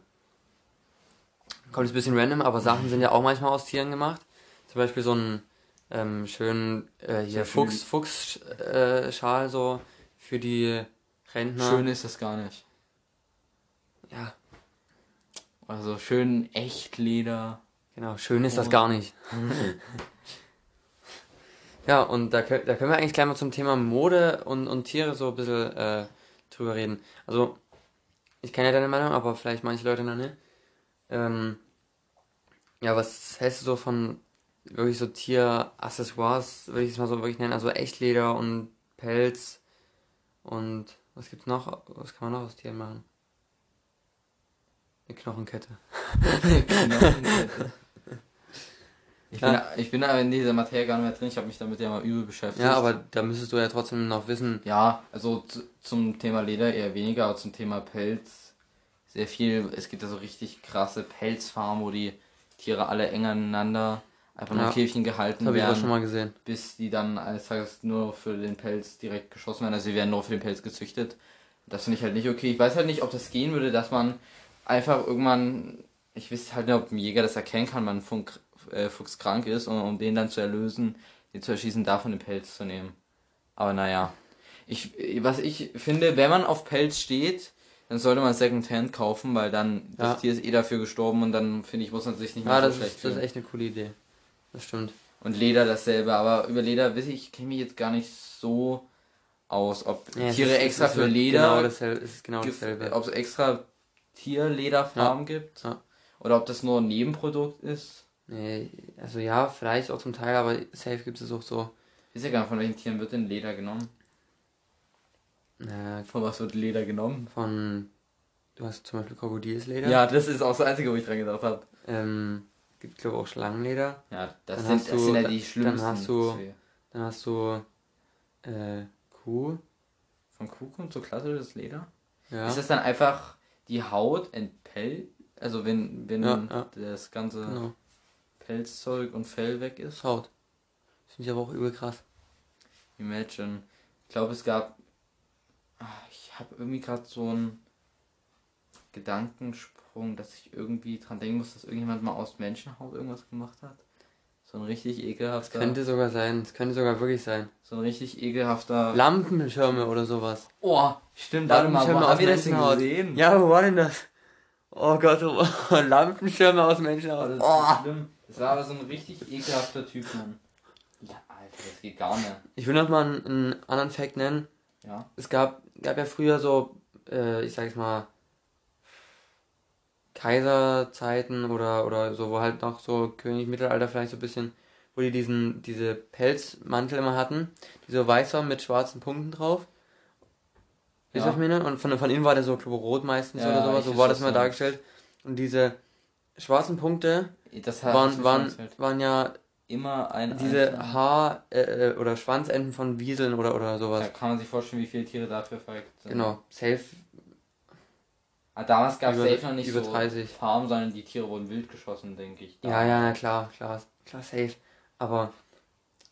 [SPEAKER 2] Kommt jetzt ein bisschen random, aber Sachen sind ja auch manchmal aus Tieren gemacht. Zum Beispiel so ein ähm, schönen äh, hier
[SPEAKER 1] So schön-
[SPEAKER 2] Fuchs, Fuchs äh, so für die Rentner.
[SPEAKER 1] Schön ist das gar nicht.
[SPEAKER 2] Ja,
[SPEAKER 1] Also schön Echtleder.
[SPEAKER 2] genau. Schön ist das
[SPEAKER 1] Oh.
[SPEAKER 2] gar nicht. ja, und da, da können wir eigentlich gleich mal zum Thema Mode und, und Tiere so ein bisschen äh, drüber reden. Also, ich kenne ja deine Meinung, aber vielleicht manche Leute noch nicht. Ähm, ja, was hältst du so von wirklich so Tieraccessoires, würde ich es mal so wirklich nennen? Also Echtleder und Pelz und was gibt's noch? Was kann man noch aus Tieren machen? Eine Knochenkette.
[SPEAKER 1] Ich
[SPEAKER 2] Ja.
[SPEAKER 1] bin, ich bin aber in dieser Materie gar nicht mehr drin, ich habe mich damit ja mal übel beschäftigt.
[SPEAKER 2] Ja, aber da müsstest du ja trotzdem noch wissen.
[SPEAKER 1] Ja, also zu, zum Thema Leder eher weniger, aber zum Thema Pelz sehr viel. Es gibt ja so richtig krasse Pelzfarmen, wo die Tiere alle eng aneinander einfach nur
[SPEAKER 2] Ja,
[SPEAKER 1] in Käfchen gehalten
[SPEAKER 2] Das habe ich auch
[SPEAKER 1] werden,
[SPEAKER 2] schon mal gesehen.
[SPEAKER 1] bis die dann eines Tages nur für den Pelz direkt geschossen werden. Also sie werden nur für den Pelz gezüchtet. Das finde ich halt nicht okay. Ich weiß halt nicht, ob das gehen würde, dass man einfach irgendwann, ich weiß halt nicht, ob ein Jäger das erkennen kann, man Funk, äh, Fuchs krank ist und um den dann zu erlösen, den zu erschießen, davon den Pelz zu nehmen. Aber naja. Ich, was ich finde, wenn man auf Pelz steht, dann sollte man Secondhand kaufen, weil dann
[SPEAKER 2] Ja.
[SPEAKER 1] das Tier ist eh dafür gestorben und dann finde ich, muss man sich nicht mehr
[SPEAKER 2] Ja,
[SPEAKER 1] so
[SPEAKER 2] das
[SPEAKER 1] schlecht
[SPEAKER 2] ist, das ist
[SPEAKER 1] fühlen.
[SPEAKER 2] echt eine coole Idee. Das stimmt.
[SPEAKER 1] Und Leder dasselbe, aber über Leder weiß ich, ich kenne mich jetzt gar nicht so aus, ob
[SPEAKER 2] Ja, es
[SPEAKER 1] Tiere
[SPEAKER 2] ist-
[SPEAKER 1] extra für Leder,
[SPEAKER 2] Genau dasselbe. Ist genau dasselbe.
[SPEAKER 1] ob es extra Tierlederfarben gibt
[SPEAKER 2] Ja.
[SPEAKER 1] oder ob das nur ein Nebenprodukt ist.
[SPEAKER 2] Nee, also ja, vielleicht auch zum Teil, aber safe gibt es auch so.
[SPEAKER 1] Ist ja gar nicht, von welchen Tieren wird denn Leder genommen?
[SPEAKER 2] Äh,
[SPEAKER 1] Von was wird Leder genommen?
[SPEAKER 2] von. Du hast zum Beispiel Krokodilsleder.
[SPEAKER 1] Ja, das ist auch das Einzige, wo ich dran gedacht habe.
[SPEAKER 2] Ähm, gibt glaube auch Schlangenleder.
[SPEAKER 1] Ja, das,
[SPEAKER 2] Dann
[SPEAKER 1] sind,
[SPEAKER 2] hast
[SPEAKER 1] das
[SPEAKER 2] du-
[SPEAKER 1] sind ja
[SPEAKER 2] dann-
[SPEAKER 1] die
[SPEAKER 2] dann
[SPEAKER 1] schlimmsten.
[SPEAKER 2] hast du-. Dann hast du äh, Kuh.
[SPEAKER 1] Von Kuh kommt so klassisches Leder?
[SPEAKER 2] Ja.
[SPEAKER 1] Ist das dann einfach die Haut entpellt? Also wenn, wenn
[SPEAKER 2] Ja, ja.
[SPEAKER 1] das ganze
[SPEAKER 2] genau.
[SPEAKER 1] Pelzzeug und Fell weg ist?
[SPEAKER 2] Haut. Finde ich aber auch übel krass.
[SPEAKER 1] Imagine. Ich glaube, es gab. Ah, Ich habe irgendwie gerade so einen Gedankensprung, dass ich irgendwie dran denken muss, dass irgendjemand mal aus Menschenhaut irgendwas gemacht hat. So ein richtig ekelhafter.
[SPEAKER 2] Könnte sogar sein. Es könnte sogar wirklich sein.
[SPEAKER 1] So ein richtig ekelhafter.
[SPEAKER 2] Lampenschirme oder sowas.
[SPEAKER 1] oh, stimmt, warte mal, wo haben wir das denn gesehen?
[SPEAKER 2] Ja, wo war denn das? Oh Gott, oh, Lampenschirme aus Menschenhaut.
[SPEAKER 1] Das ist
[SPEAKER 2] Oh.
[SPEAKER 1] schlimm. Das war aber so ein richtig ekelhafter Typ, Mann. Ja, Alter, das geht gar nicht.
[SPEAKER 2] Ich will noch mal einen, einen anderen Fact nennen.
[SPEAKER 1] Ja.
[SPEAKER 2] Es gab, gab ja früher so, äh, ich sag jetzt mal, Kaiserzeiten oder, oder so, wo halt noch so König Mittelalter vielleicht so ein bisschen, wo die diesen, diese Pelzmantel immer hatten, die so weiß waren mit schwarzen Punkten drauf. Ihr,
[SPEAKER 1] Ja.
[SPEAKER 2] was ich meine? Und von, von innen war der so rot meistens
[SPEAKER 1] Ja,
[SPEAKER 2] oder sowas, so war das
[SPEAKER 1] meinst.
[SPEAKER 2] dargestellt. Und diese schwarzen Punkte waren, waren, waren ja
[SPEAKER 1] immer ein
[SPEAKER 2] diese Haar- äh, äh, oder Schwanzenden von Wieseln oder, oder sowas.
[SPEAKER 1] Da kann man sich vorstellen, wie viele Tiere dafür verreckt sind.
[SPEAKER 2] Genau, safe
[SPEAKER 1] Ah, damals gab es safe noch nicht
[SPEAKER 2] über
[SPEAKER 1] so
[SPEAKER 2] 30.
[SPEAKER 1] Farmen, sondern die Tiere wurden wild geschossen, denke ich.
[SPEAKER 2] Ja, ja, na klar, klar, klar, safe. Aber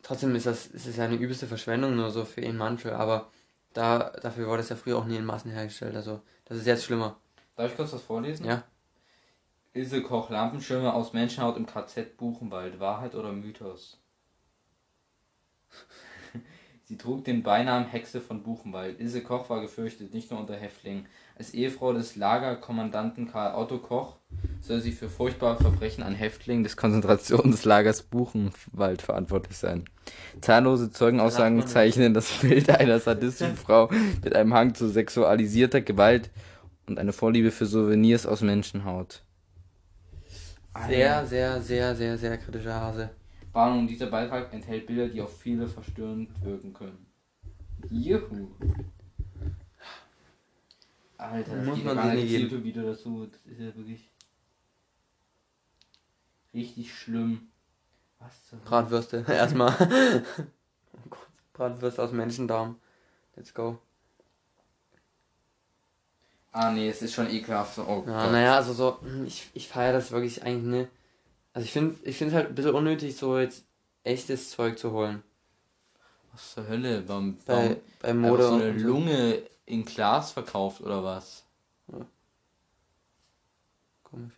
[SPEAKER 2] trotzdem ist das, ist es ja eine übelste Verschwendung nur so für einen Mantel. Aber da, dafür wurde es ja früher auch nie in Massen hergestellt. Also, das ist jetzt schlimmer.
[SPEAKER 1] Darf ich kurz was vorlesen?
[SPEAKER 2] Ja.
[SPEAKER 1] Ilse Koch, Lampenschirme aus Menschenhaut im KZ Buchenwald. Wahrheit oder Mythos? Sie trug den Beinamen Hexe von Buchenwald. Ilse Koch war gefürchtet, nicht nur unter Häftlingen. Als Ehefrau des Lagerkommandanten Karl Otto Koch soll sie für furchtbare Verbrechen an Häftlingen des Konzentrationslagers Buchenwald verantwortlich sein. Zahllose Zeugenaussagen zeichnen das Bild einer sadistischen Frau mit einem Hang zu sexualisierter Gewalt und eine Vorliebe für Souvenirs aus Menschenhaut.
[SPEAKER 2] Sehr, sehr, sehr, sehr, sehr kritischer Hase.
[SPEAKER 1] Warnung, dieser Beitrag enthält Bilder, die auf viele verstörend wirken können. Juhu. Alter, das
[SPEAKER 2] Muss man sich
[SPEAKER 1] nicht
[SPEAKER 2] geben.
[SPEAKER 1] YouTube-Video dazu. Das ist ja wirklich richtig schlimm. Was zur?
[SPEAKER 2] Bratwürste, erstmal. oh Gott, Bratwürste aus Menschendarm. Let's go.
[SPEAKER 1] Ah nee, es ist schon ekelhaft. Oh
[SPEAKER 2] Ja, naja, also so, ich, ich feiere das wirklich eigentlich ne. Also ich finde ich finde es halt ein bisschen unnötig, so jetzt echtes Zeug zu holen.
[SPEAKER 1] Was zur Hölle? Warum,
[SPEAKER 2] Bei,
[SPEAKER 1] warum
[SPEAKER 2] bei
[SPEAKER 1] einfach
[SPEAKER 2] Mode
[SPEAKER 1] so eine. Lunge in Glas verkauft oder was?
[SPEAKER 2] Komisch.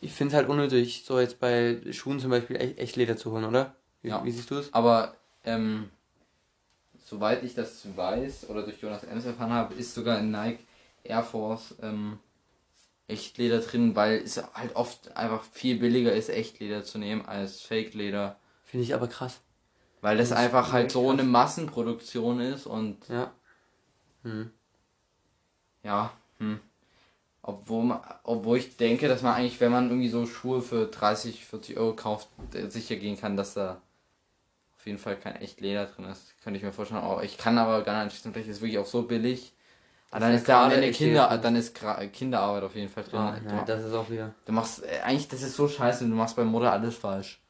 [SPEAKER 2] Ich finde es halt unnötig, so jetzt bei Schuhen zum Beispiel echt, echt Leder zu holen, oder? Wie,
[SPEAKER 1] Ja.
[SPEAKER 2] wie siehst du es?
[SPEAKER 1] Aber, ähm, soweit ich das weiß oder durch Jonas Ems erfahren habe, ist sogar in Nike Air Force ähm, Echtleder drin, weil es halt oft einfach viel billiger ist, Echtleder zu nehmen als Fake-Leder.
[SPEAKER 2] Finde ich aber krass.
[SPEAKER 1] Weil das
[SPEAKER 2] Das
[SPEAKER 1] einfach halt so
[SPEAKER 2] krass.
[SPEAKER 1] eine Massenproduktion ist und
[SPEAKER 2] Ja. Hm.
[SPEAKER 1] ja, hm. Obwohl, man, obwohl ich denke, dass man eigentlich, wenn man irgendwie so Schuhe für 30, 40 Euro kauft, sicher gehen kann, dass da auf jeden Fall kein echt Leder drin ist. Könnte ich mir vorstellen. Oh, ich kann aber gar nicht vielleicht ist wirklich auch so billig. Aber dann ist da am
[SPEAKER 2] gerade
[SPEAKER 1] Ende
[SPEAKER 2] echt
[SPEAKER 1] Kinder, dann ist Kinderarbeit auf jeden Fall drin.
[SPEAKER 2] Ah, nein, das ist auch wieder.
[SPEAKER 1] du machst, äh, eigentlich, das ist so scheiße, du machst bei Mode alles falsch.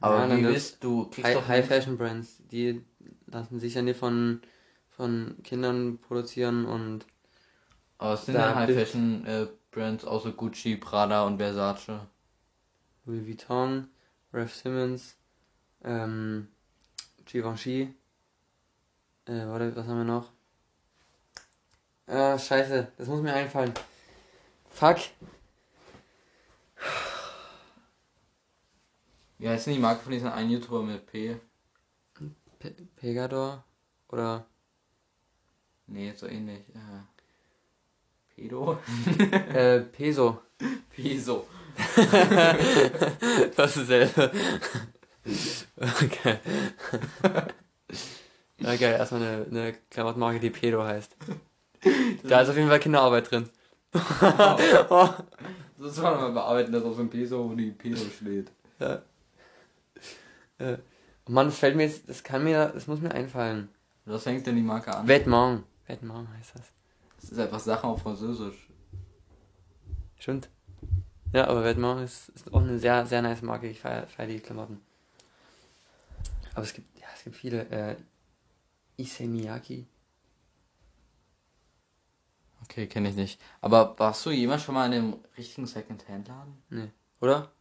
[SPEAKER 1] Aber
[SPEAKER 2] Ja,
[SPEAKER 1] wie bist du, kriegst
[SPEAKER 2] High,
[SPEAKER 1] doch
[SPEAKER 2] High Fashion Brands, die lassen sich ja nicht von, von Kindern produzieren und
[SPEAKER 1] Aber es sind
[SPEAKER 2] Da
[SPEAKER 1] ja High Fashion äh, Brands außer Gucci, Prada und Versace.
[SPEAKER 2] Louis Vuitton, Ralph Simmons, ähm, Givenchy, Äh, warte, was haben wir noch? Äh, scheiße, das muss mir einfallen. Fuck.
[SPEAKER 1] Wie heißt denn die Marke von diesem einen YouTuber mit P?
[SPEAKER 2] Pe Pegador? Oder?
[SPEAKER 1] Nee, so ähnlich. Äh, Pedo?
[SPEAKER 2] äh, Peso.
[SPEAKER 1] Peso.
[SPEAKER 2] das ist selber. okay. Ja, geil, erstmal eine, eine Klamottenmarke, die Pedo heißt. Da ist auf jeden Fall Kinderarbeit drin.
[SPEAKER 1] oh. Das soll man mal bearbeiten, dass auf ein Peso, wo die Pedo steht.
[SPEAKER 2] Ja. Äh, Mann, das fällt mir jetzt, das kann mir, das muss mir einfallen.
[SPEAKER 1] Was fängt denn die Marke an?
[SPEAKER 2] Vêtements. Vêtements heißt das.
[SPEAKER 1] Das ist einfach Sachen auf Französisch.
[SPEAKER 2] Stimmt. Ja, aber Vêtements ist, ist auch eine sehr, sehr nice Marke. Ich feiere feier die Klamotten. Aber es gibt, ja, es gibt viele. Äh, Issei Miyaki.
[SPEAKER 1] Okay, kenne ich nicht. Aber warst du jemals schon mal in einem richtigen Second-Hand-Laden?
[SPEAKER 2] Nee. Oder?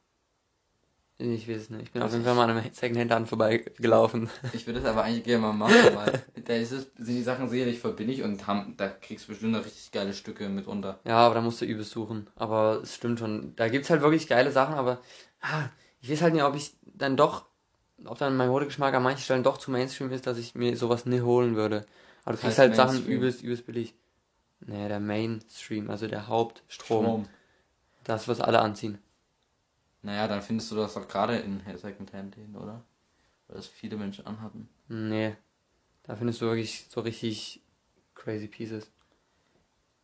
[SPEAKER 2] Ich weiß es nicht. Ich bin auf jeden Fall mal an einem Secondhand-Laden vorbeigelaufen.
[SPEAKER 1] Ich würde das aber eigentlich gerne mal machen, weil da ist es, sind die Sachen sicherlich voll billig und haben, da kriegst du bestimmt noch richtig geile Stücke mitunter.
[SPEAKER 2] Ja, aber da musst du übelst suchen. Aber es stimmt schon. Da gibt's halt wirklich geile Sachen, aber ah, ich weiß halt nicht, ob ich dann doch, ob dann mein Modegeschmack an manchen Stellen doch zu Mainstream ist, dass ich mir sowas nie holen würde. Aber du kriegst halt Sachen übelst, übelst billig. Nee, der Mainstream, also der Hauptstrom. Strom. Das, was alle anziehen.
[SPEAKER 1] Naja, dann findest du das doch gerade in Secondhand-Läden, oder? Weil das viele Menschen anhatten.
[SPEAKER 2] Nee. Da findest du wirklich so richtig crazy Pieces.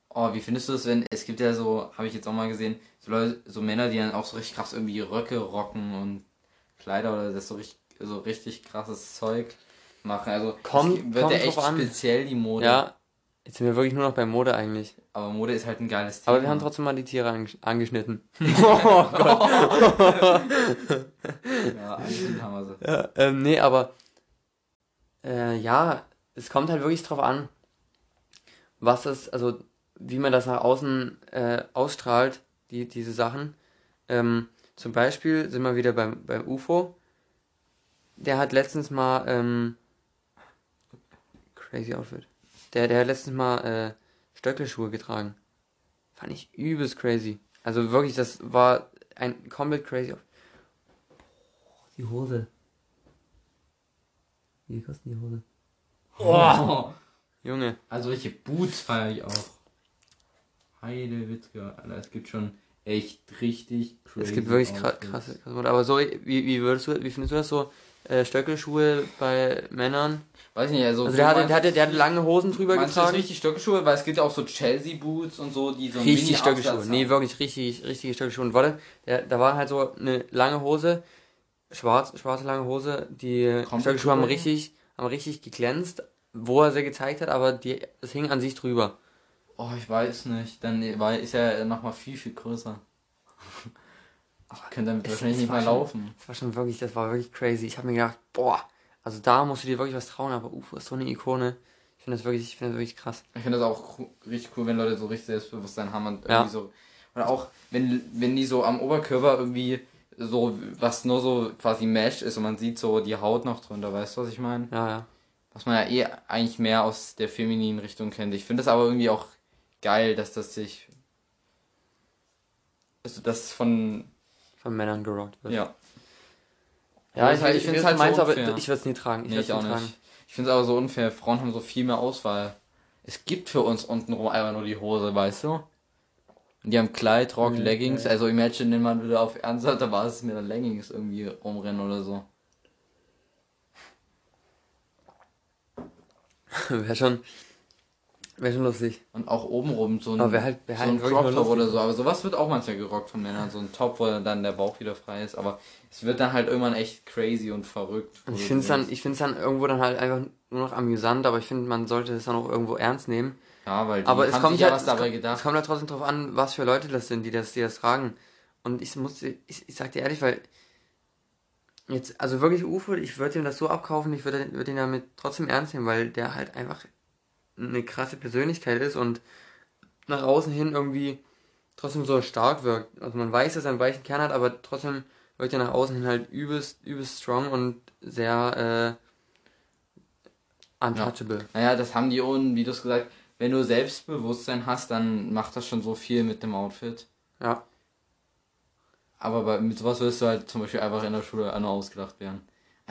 [SPEAKER 1] Oh, wie findest du das, wenn, es gibt ja so, habe ich jetzt auch mal gesehen, so Leute, so Männer, die dann auch so richtig krass irgendwie Röcke rocken und Kleider oder das so richtig, so richtig krasses Zeug machen. Also kommt, wird ja echt
[SPEAKER 2] speziell die Mode. Ja, Jetzt sind wir wirklich nur noch bei Mode eigentlich.
[SPEAKER 1] Aber Mode ist halt ein geiles
[SPEAKER 2] Thema. Aber wir haben trotzdem mal die Tiere angeschnitten. oh Gott. ja, eigentlich haben wir sie. Ja, ähm, nee, aber äh, ja, es kommt halt wirklich drauf an, was es, also wie man das nach außen äh, ausstrahlt, die, diese Sachen. Ähm, zum Beispiel sind wir wieder beim, beim UFO. Der hat letztens mal ähm, crazy Outfit. Der, der hat letztens mal äh, Stöckelschuhe getragen. Fand ich übelst crazy. Also wirklich, das war ein komplett crazy. Die Hose. Wie kostet die Hose?
[SPEAKER 1] Oh. Junge. Also welche Boots feiere ich auch. Heide Witzke, Alter, es gibt schon echt richtig
[SPEAKER 2] crazy. Es gibt wirklich krasse, krasse, krasse Aber so, wie, wie würdest du, wie findest du das so? Äh, Stöckelschuhe bei Männern?
[SPEAKER 1] Weiß nicht, also.
[SPEAKER 2] also der, hatte, der, hatte, der hatte lange Hosen drüber
[SPEAKER 1] meinst getragen. Du richtig Stöckelschuhe, weil es gibt ja auch so Chelsea-Boots und so, die so ein
[SPEAKER 2] Richtig Stöckelschuhe, nee, wirklich richtig, richtige Stöckelschuhe. Und warte, der, da war halt so eine lange Hose, schwarz, schwarze lange Hose, die Kommt Stöckelschuhe haben richtig, haben richtig geglänzt, wo er sie gezeigt hat, aber die, es hing an sich drüber.
[SPEAKER 1] Oh, ich weiß nicht, dann war, ist er nochmal viel, viel größer. Ich könnte damit wahrscheinlich nicht
[SPEAKER 2] mal laufen. Das war schon wirklich, das war wirklich crazy. Ich habe mir gedacht, boah, also da musst du dir wirklich was trauen, aber UFO ist so eine Ikone. Ich finde das wirklich, ich finde das wirklich krass.
[SPEAKER 1] Ich finde das auch richtig cool, wenn Leute so richtig Selbstbewusstsein haben und irgendwie ja. so. Oder auch, wenn, wenn die so am Oberkörper irgendwie so, was nur so quasi Mesh ist und man sieht so die Haut noch drunter, weißt du, was ich meine? Ja, ja. Was man ja eh eigentlich mehr aus der femininen Richtung kennt. Ich finde das aber irgendwie auch geil, dass das sich. Also das von.
[SPEAKER 2] Von Männern gerockt wird. Ja. Ja, ich, halt, ich finde es halt
[SPEAKER 1] meins, so aber ich würde es nie tragen. Ich, nee, ich auch nicht. Tragen. Ich finde es aber so unfair. Frauen haben so viel mehr Auswahl. Es gibt für uns untenrum einfach nur die Hose, weißt du? Und die haben Kleid, Rock, mhm, Leggings. Also imagine, wenn man wieder auf Ernst hat, da war es mir dann Leggings irgendwie rumrennen oder so.
[SPEAKER 2] Wäre schon, Wäre schon lustig.
[SPEAKER 1] Und auch obenrum so ein, aber wär halt, wär so ein halt Crop Top oder so. Aber sowas wird auch manchmal gerockt von Männern. So ein Top, wo dann der Bauch wieder frei ist. Aber es wird dann halt irgendwann echt crazy und verrückt.
[SPEAKER 2] Ich finde es dann, ich find's dann irgendwo dann halt einfach nur noch amüsant. Aber ich finde, man sollte es dann auch irgendwo ernst nehmen. Ja, weil die aber es kommt ja halt, was dabei gedacht. Es kommt halt trotzdem drauf an, was für Leute das sind, die das, die das tragen. Und ich muss, ich, ich sag dir ehrlich, weil jetzt, also wirklich UFO, ich würde ihm das so abkaufen, ich würde würd ihn damit trotzdem ernst nehmen, weil der halt einfach eine krasse Persönlichkeit ist und nach außen hin irgendwie trotzdem so stark wirkt. Also man weiß, dass er einen weichen Kern hat, aber trotzdem wirkt er nach außen hin halt übelst, übelst strong und sehr äh, Untouchable.
[SPEAKER 1] Ja. Naja, das haben die ohne, wie du es gesagt wenn du Selbstbewusstsein hast, dann macht das schon so viel mit dem Outfit.
[SPEAKER 2] Ja.
[SPEAKER 1] Aber bei, mit sowas wirst du halt zum Beispiel einfach in der Schule nur ausgedacht werden.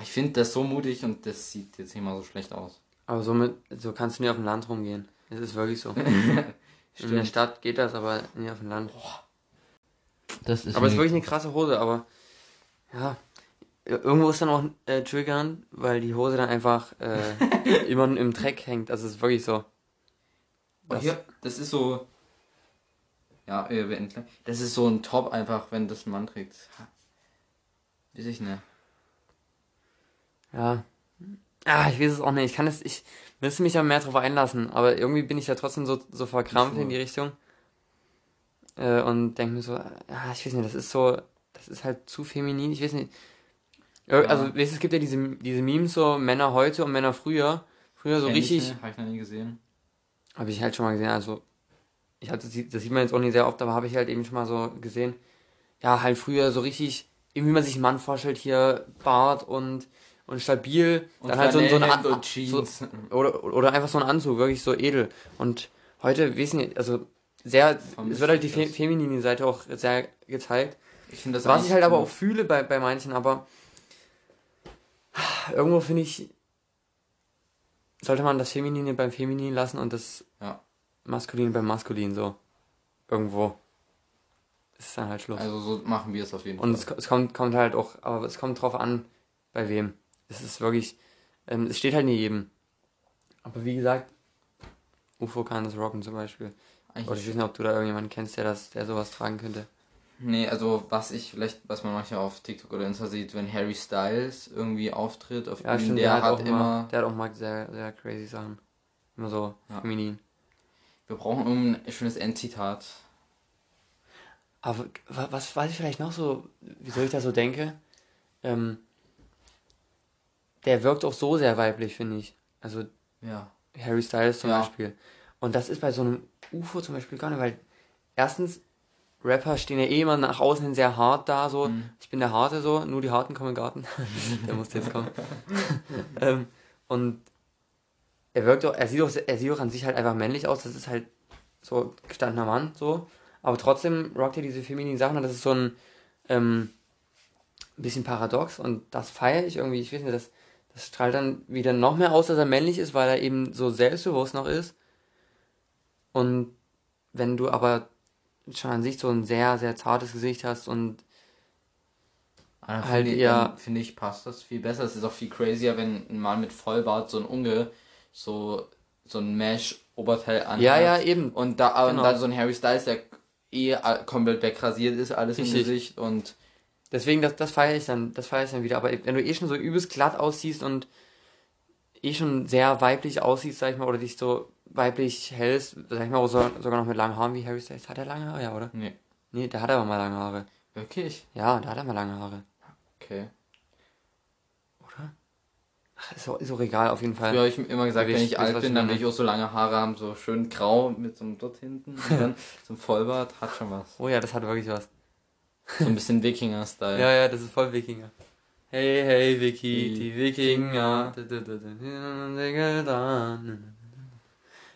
[SPEAKER 1] Ich finde das so mutig und das sieht jetzt nicht mal so schlecht aus.
[SPEAKER 2] Aber so, mit, so kannst du nie auf dem Land rumgehen. Das ist wirklich so. in der Stadt geht das, aber nie auf dem Land. Boah. Das ist aber es ist wirklich eine krasse Hose, aber ja, irgendwo ist dann auch äh, triggern, weil die Hose dann einfach äh, immer im Dreck hängt. Also es ist wirklich so.
[SPEAKER 1] Das, hier, das ist so. Ja, gleich. Das ist so ein Top einfach, wenn das ein Mann trägt. Weiß ich nicht.
[SPEAKER 2] Ja. Ah, ich weiß es auch nicht. Ich kann es, ich müsste mich ja mehr drauf einlassen, aber irgendwie bin ich ja trotzdem so, so verkrampft in die Richtung. Äh, und denke mir so, ja, ich weiß nicht, das ist so, das ist halt zu feminin, ich weiß nicht. Ja. Also, weißt, es gibt ja diese, diese Memes so, Männer heute und Männer früher. Früher so richtig.
[SPEAKER 1] Habe ich noch nie gesehen.
[SPEAKER 2] Habe ich halt schon mal gesehen, also ich hatte das sieht man jetzt auch nicht sehr oft, aber habe ich halt eben schon mal so gesehen. Ja, halt früher so richtig, wie man sich einen Mann vorstellt, hier Bart und und stabil, und dann halt so, so ein An so, oder, oder einfach so ein Anzug, wirklich so edel. Und heute, wissen nicht, also sehr, es wird halt die Fe feminine Seite auch sehr gezeigt. Ich finde das Was ich halt aber auch fühle bei, bei manchen, aber irgendwo finde ich, sollte man das Feminine beim Feminin lassen und das ja. Maskuline beim Maskulin so. Irgendwo. Das ist dann halt Schluss.
[SPEAKER 1] Also so machen wir es auf jeden
[SPEAKER 2] und Fall. Und es, es, kommt, kommt halt auch, aber es kommt drauf an, bei wem. Es ist wirklich, ähm, es steht halt nicht jedem. Aber wie gesagt, UFO kann das rocken zum Beispiel. Eigentlich Oder ich weiß nicht, ob du da irgendjemanden kennst, der das, der sowas tragen könnte.
[SPEAKER 1] Nee, also was ich vielleicht, was man manchmal auf TikTok oder Insta sieht, wenn Harry Styles irgendwie auftritt, auf ja, stimmt,
[SPEAKER 2] der,
[SPEAKER 1] der
[SPEAKER 2] hat, immer. Mal, der hat auch mal sehr, sehr crazy Sachen. Immer so ja. feminin.
[SPEAKER 1] Wir brauchen ein schönes Endzitat.
[SPEAKER 2] Aber was, was ich vielleicht noch so, wie soll ich da so denke? Ähm, der wirkt auch so sehr weiblich, finde ich. Also ja. Harry Styles zum ja. Beispiel. Und das ist bei so einem UFO zum Beispiel gar nicht, weil erstens Rapper stehen ja eh immer nach außen hin sehr hart da, so, mhm. ich bin der Harte so, nur die Harten kommen in den Garten. der muss jetzt kommen. ähm, und er wirkt auch, er sieht auch, er sieht auch an sich halt einfach männlich aus, das ist halt so gestandener Mann, so. Aber trotzdem rockt er diese femininen Sachen und das ist so ein ähm, bisschen paradox und das feiere ich irgendwie, ich weiß nicht, das, das strahlt dann wieder noch mehr aus, dass er männlich ist, weil er eben so selbstbewusst noch ist. Und wenn du aber schon an sich so ein sehr, sehr zartes Gesicht hast und
[SPEAKER 1] also halt eher. Finde ich, passt das viel besser. Es ist auch viel crazier, wenn ein Mann mit Vollbart so ein Unge so, so ein Mesh-Oberteil anhat. Ja, ja, eben. Und, da, genau. und dann so ein Harry Styles, der eh komplett wegrasiert ist, alles Richtig. im Gesicht und.
[SPEAKER 2] Deswegen, das, das feiere ich dann, das feiere ich dann wieder. Aber wenn du eh schon so übelst glatt aussiehst und eh schon sehr weiblich aussiehst, sag ich mal, oder dich so weiblich hellst, sag ich mal, sogar noch mit langen Haaren wie Harry Styles. Hat er lange Haare? Ja, oder? Nee. Nee, der hat aber mal lange Haare.
[SPEAKER 1] Wirklich?
[SPEAKER 2] Ja, da hat er mal lange Haare. Okay. Oder? Ach, ist auch, ist auch egal, auf jeden Fall.
[SPEAKER 1] Ja, ich immer gesagt, wenn ich, alt bin, dann will ich auch so lange Haare haben, so schön grau mit so einem dort hinten und dann so ein Vollbart, hat schon was.
[SPEAKER 2] Oh ja, das hat wirklich was.
[SPEAKER 1] So ein bisschen Wikinger-Style.
[SPEAKER 2] ja, ja, das ist voll Wikinger. Hey, hey, Vicky, die Wikinger.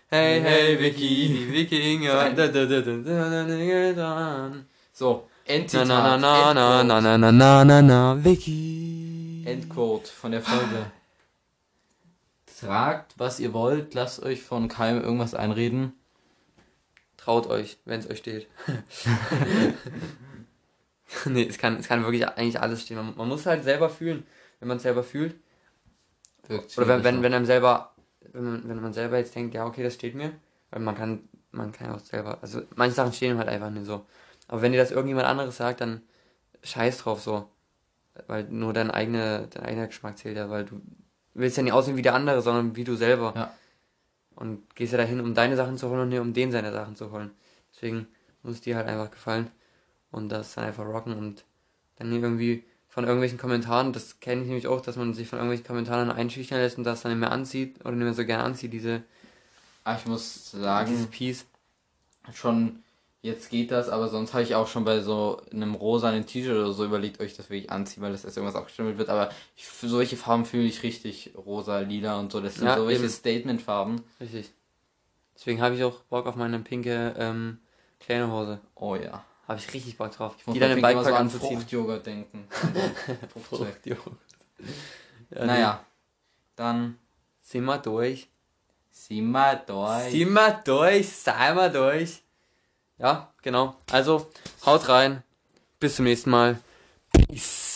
[SPEAKER 2] Hey, hey, Vicky, die Wikinger.
[SPEAKER 1] So, Endzitat.
[SPEAKER 2] Na, na, na, na, na, na, na, na, na, Vicky.
[SPEAKER 1] Endquote von der Folge. Tragt, was ihr wollt, lasst euch von keinem irgendwas einreden.
[SPEAKER 2] Traut euch, wenn es euch steht. nee, es kann, es kann wirklich eigentlich alles stehen. Man, man muss halt selber fühlen. Wenn man es selber fühlt. Wirkt Oder wenn, wenn, wenn einem selber, wenn man, wenn man selber jetzt denkt, ja, okay, das steht mir. Weil man kann, man kann auch selber, also manche Sachen stehen halt einfach nicht so. Aber wenn dir das irgendjemand anderes sagt, dann scheiß drauf so. Weil nur dein, eigene, dein eigener Geschmack zählt ja, weil du willst ja nicht aussehen wie der andere, sondern wie du selber. Ja. Und gehst ja dahin, um deine Sachen zu holen und nicht um den seine Sachen zu holen. Deswegen muss es dir halt einfach gefallen und das dann einfach rocken und dann irgendwie von irgendwelchen Kommentaren, das kenne ich nämlich auch, dass man sich von irgendwelchen Kommentaren einschüchtern lässt und das dann nicht mehr anzieht oder nicht mehr so gerne anzieht, diese.
[SPEAKER 1] Ah, ich muss sagen, dieses Piece. Schon jetzt geht das, aber sonst habe ich auch schon bei so einem rosanen T-Shirt oder so überlegt, euch das wirklich anziehen, weil das erst irgendwas abgestimmt wird. Aber ich, für solche Farben fühle ich richtig rosa, lila und so. Das sind
[SPEAKER 2] Ja,
[SPEAKER 1] so welche. Statement-Farben.
[SPEAKER 2] Richtig. Deswegen habe ich auch Bock auf meine pinke ähm, kleine Hose.
[SPEAKER 1] Oh ja.
[SPEAKER 2] Habe ich richtig Bock drauf.
[SPEAKER 1] Ich muss
[SPEAKER 2] Die dann im Bikepark
[SPEAKER 1] so an. Fruchtjoghurt denken.
[SPEAKER 2] Fruchtjoghurt. Ja,
[SPEAKER 1] Naja, dann.
[SPEAKER 2] Sind wir durch.
[SPEAKER 1] sind wir durch.
[SPEAKER 2] Sind wir durch. Seien wir durch. Ja, genau. Also, haut rein. Bis zum nächsten Mal. Peace.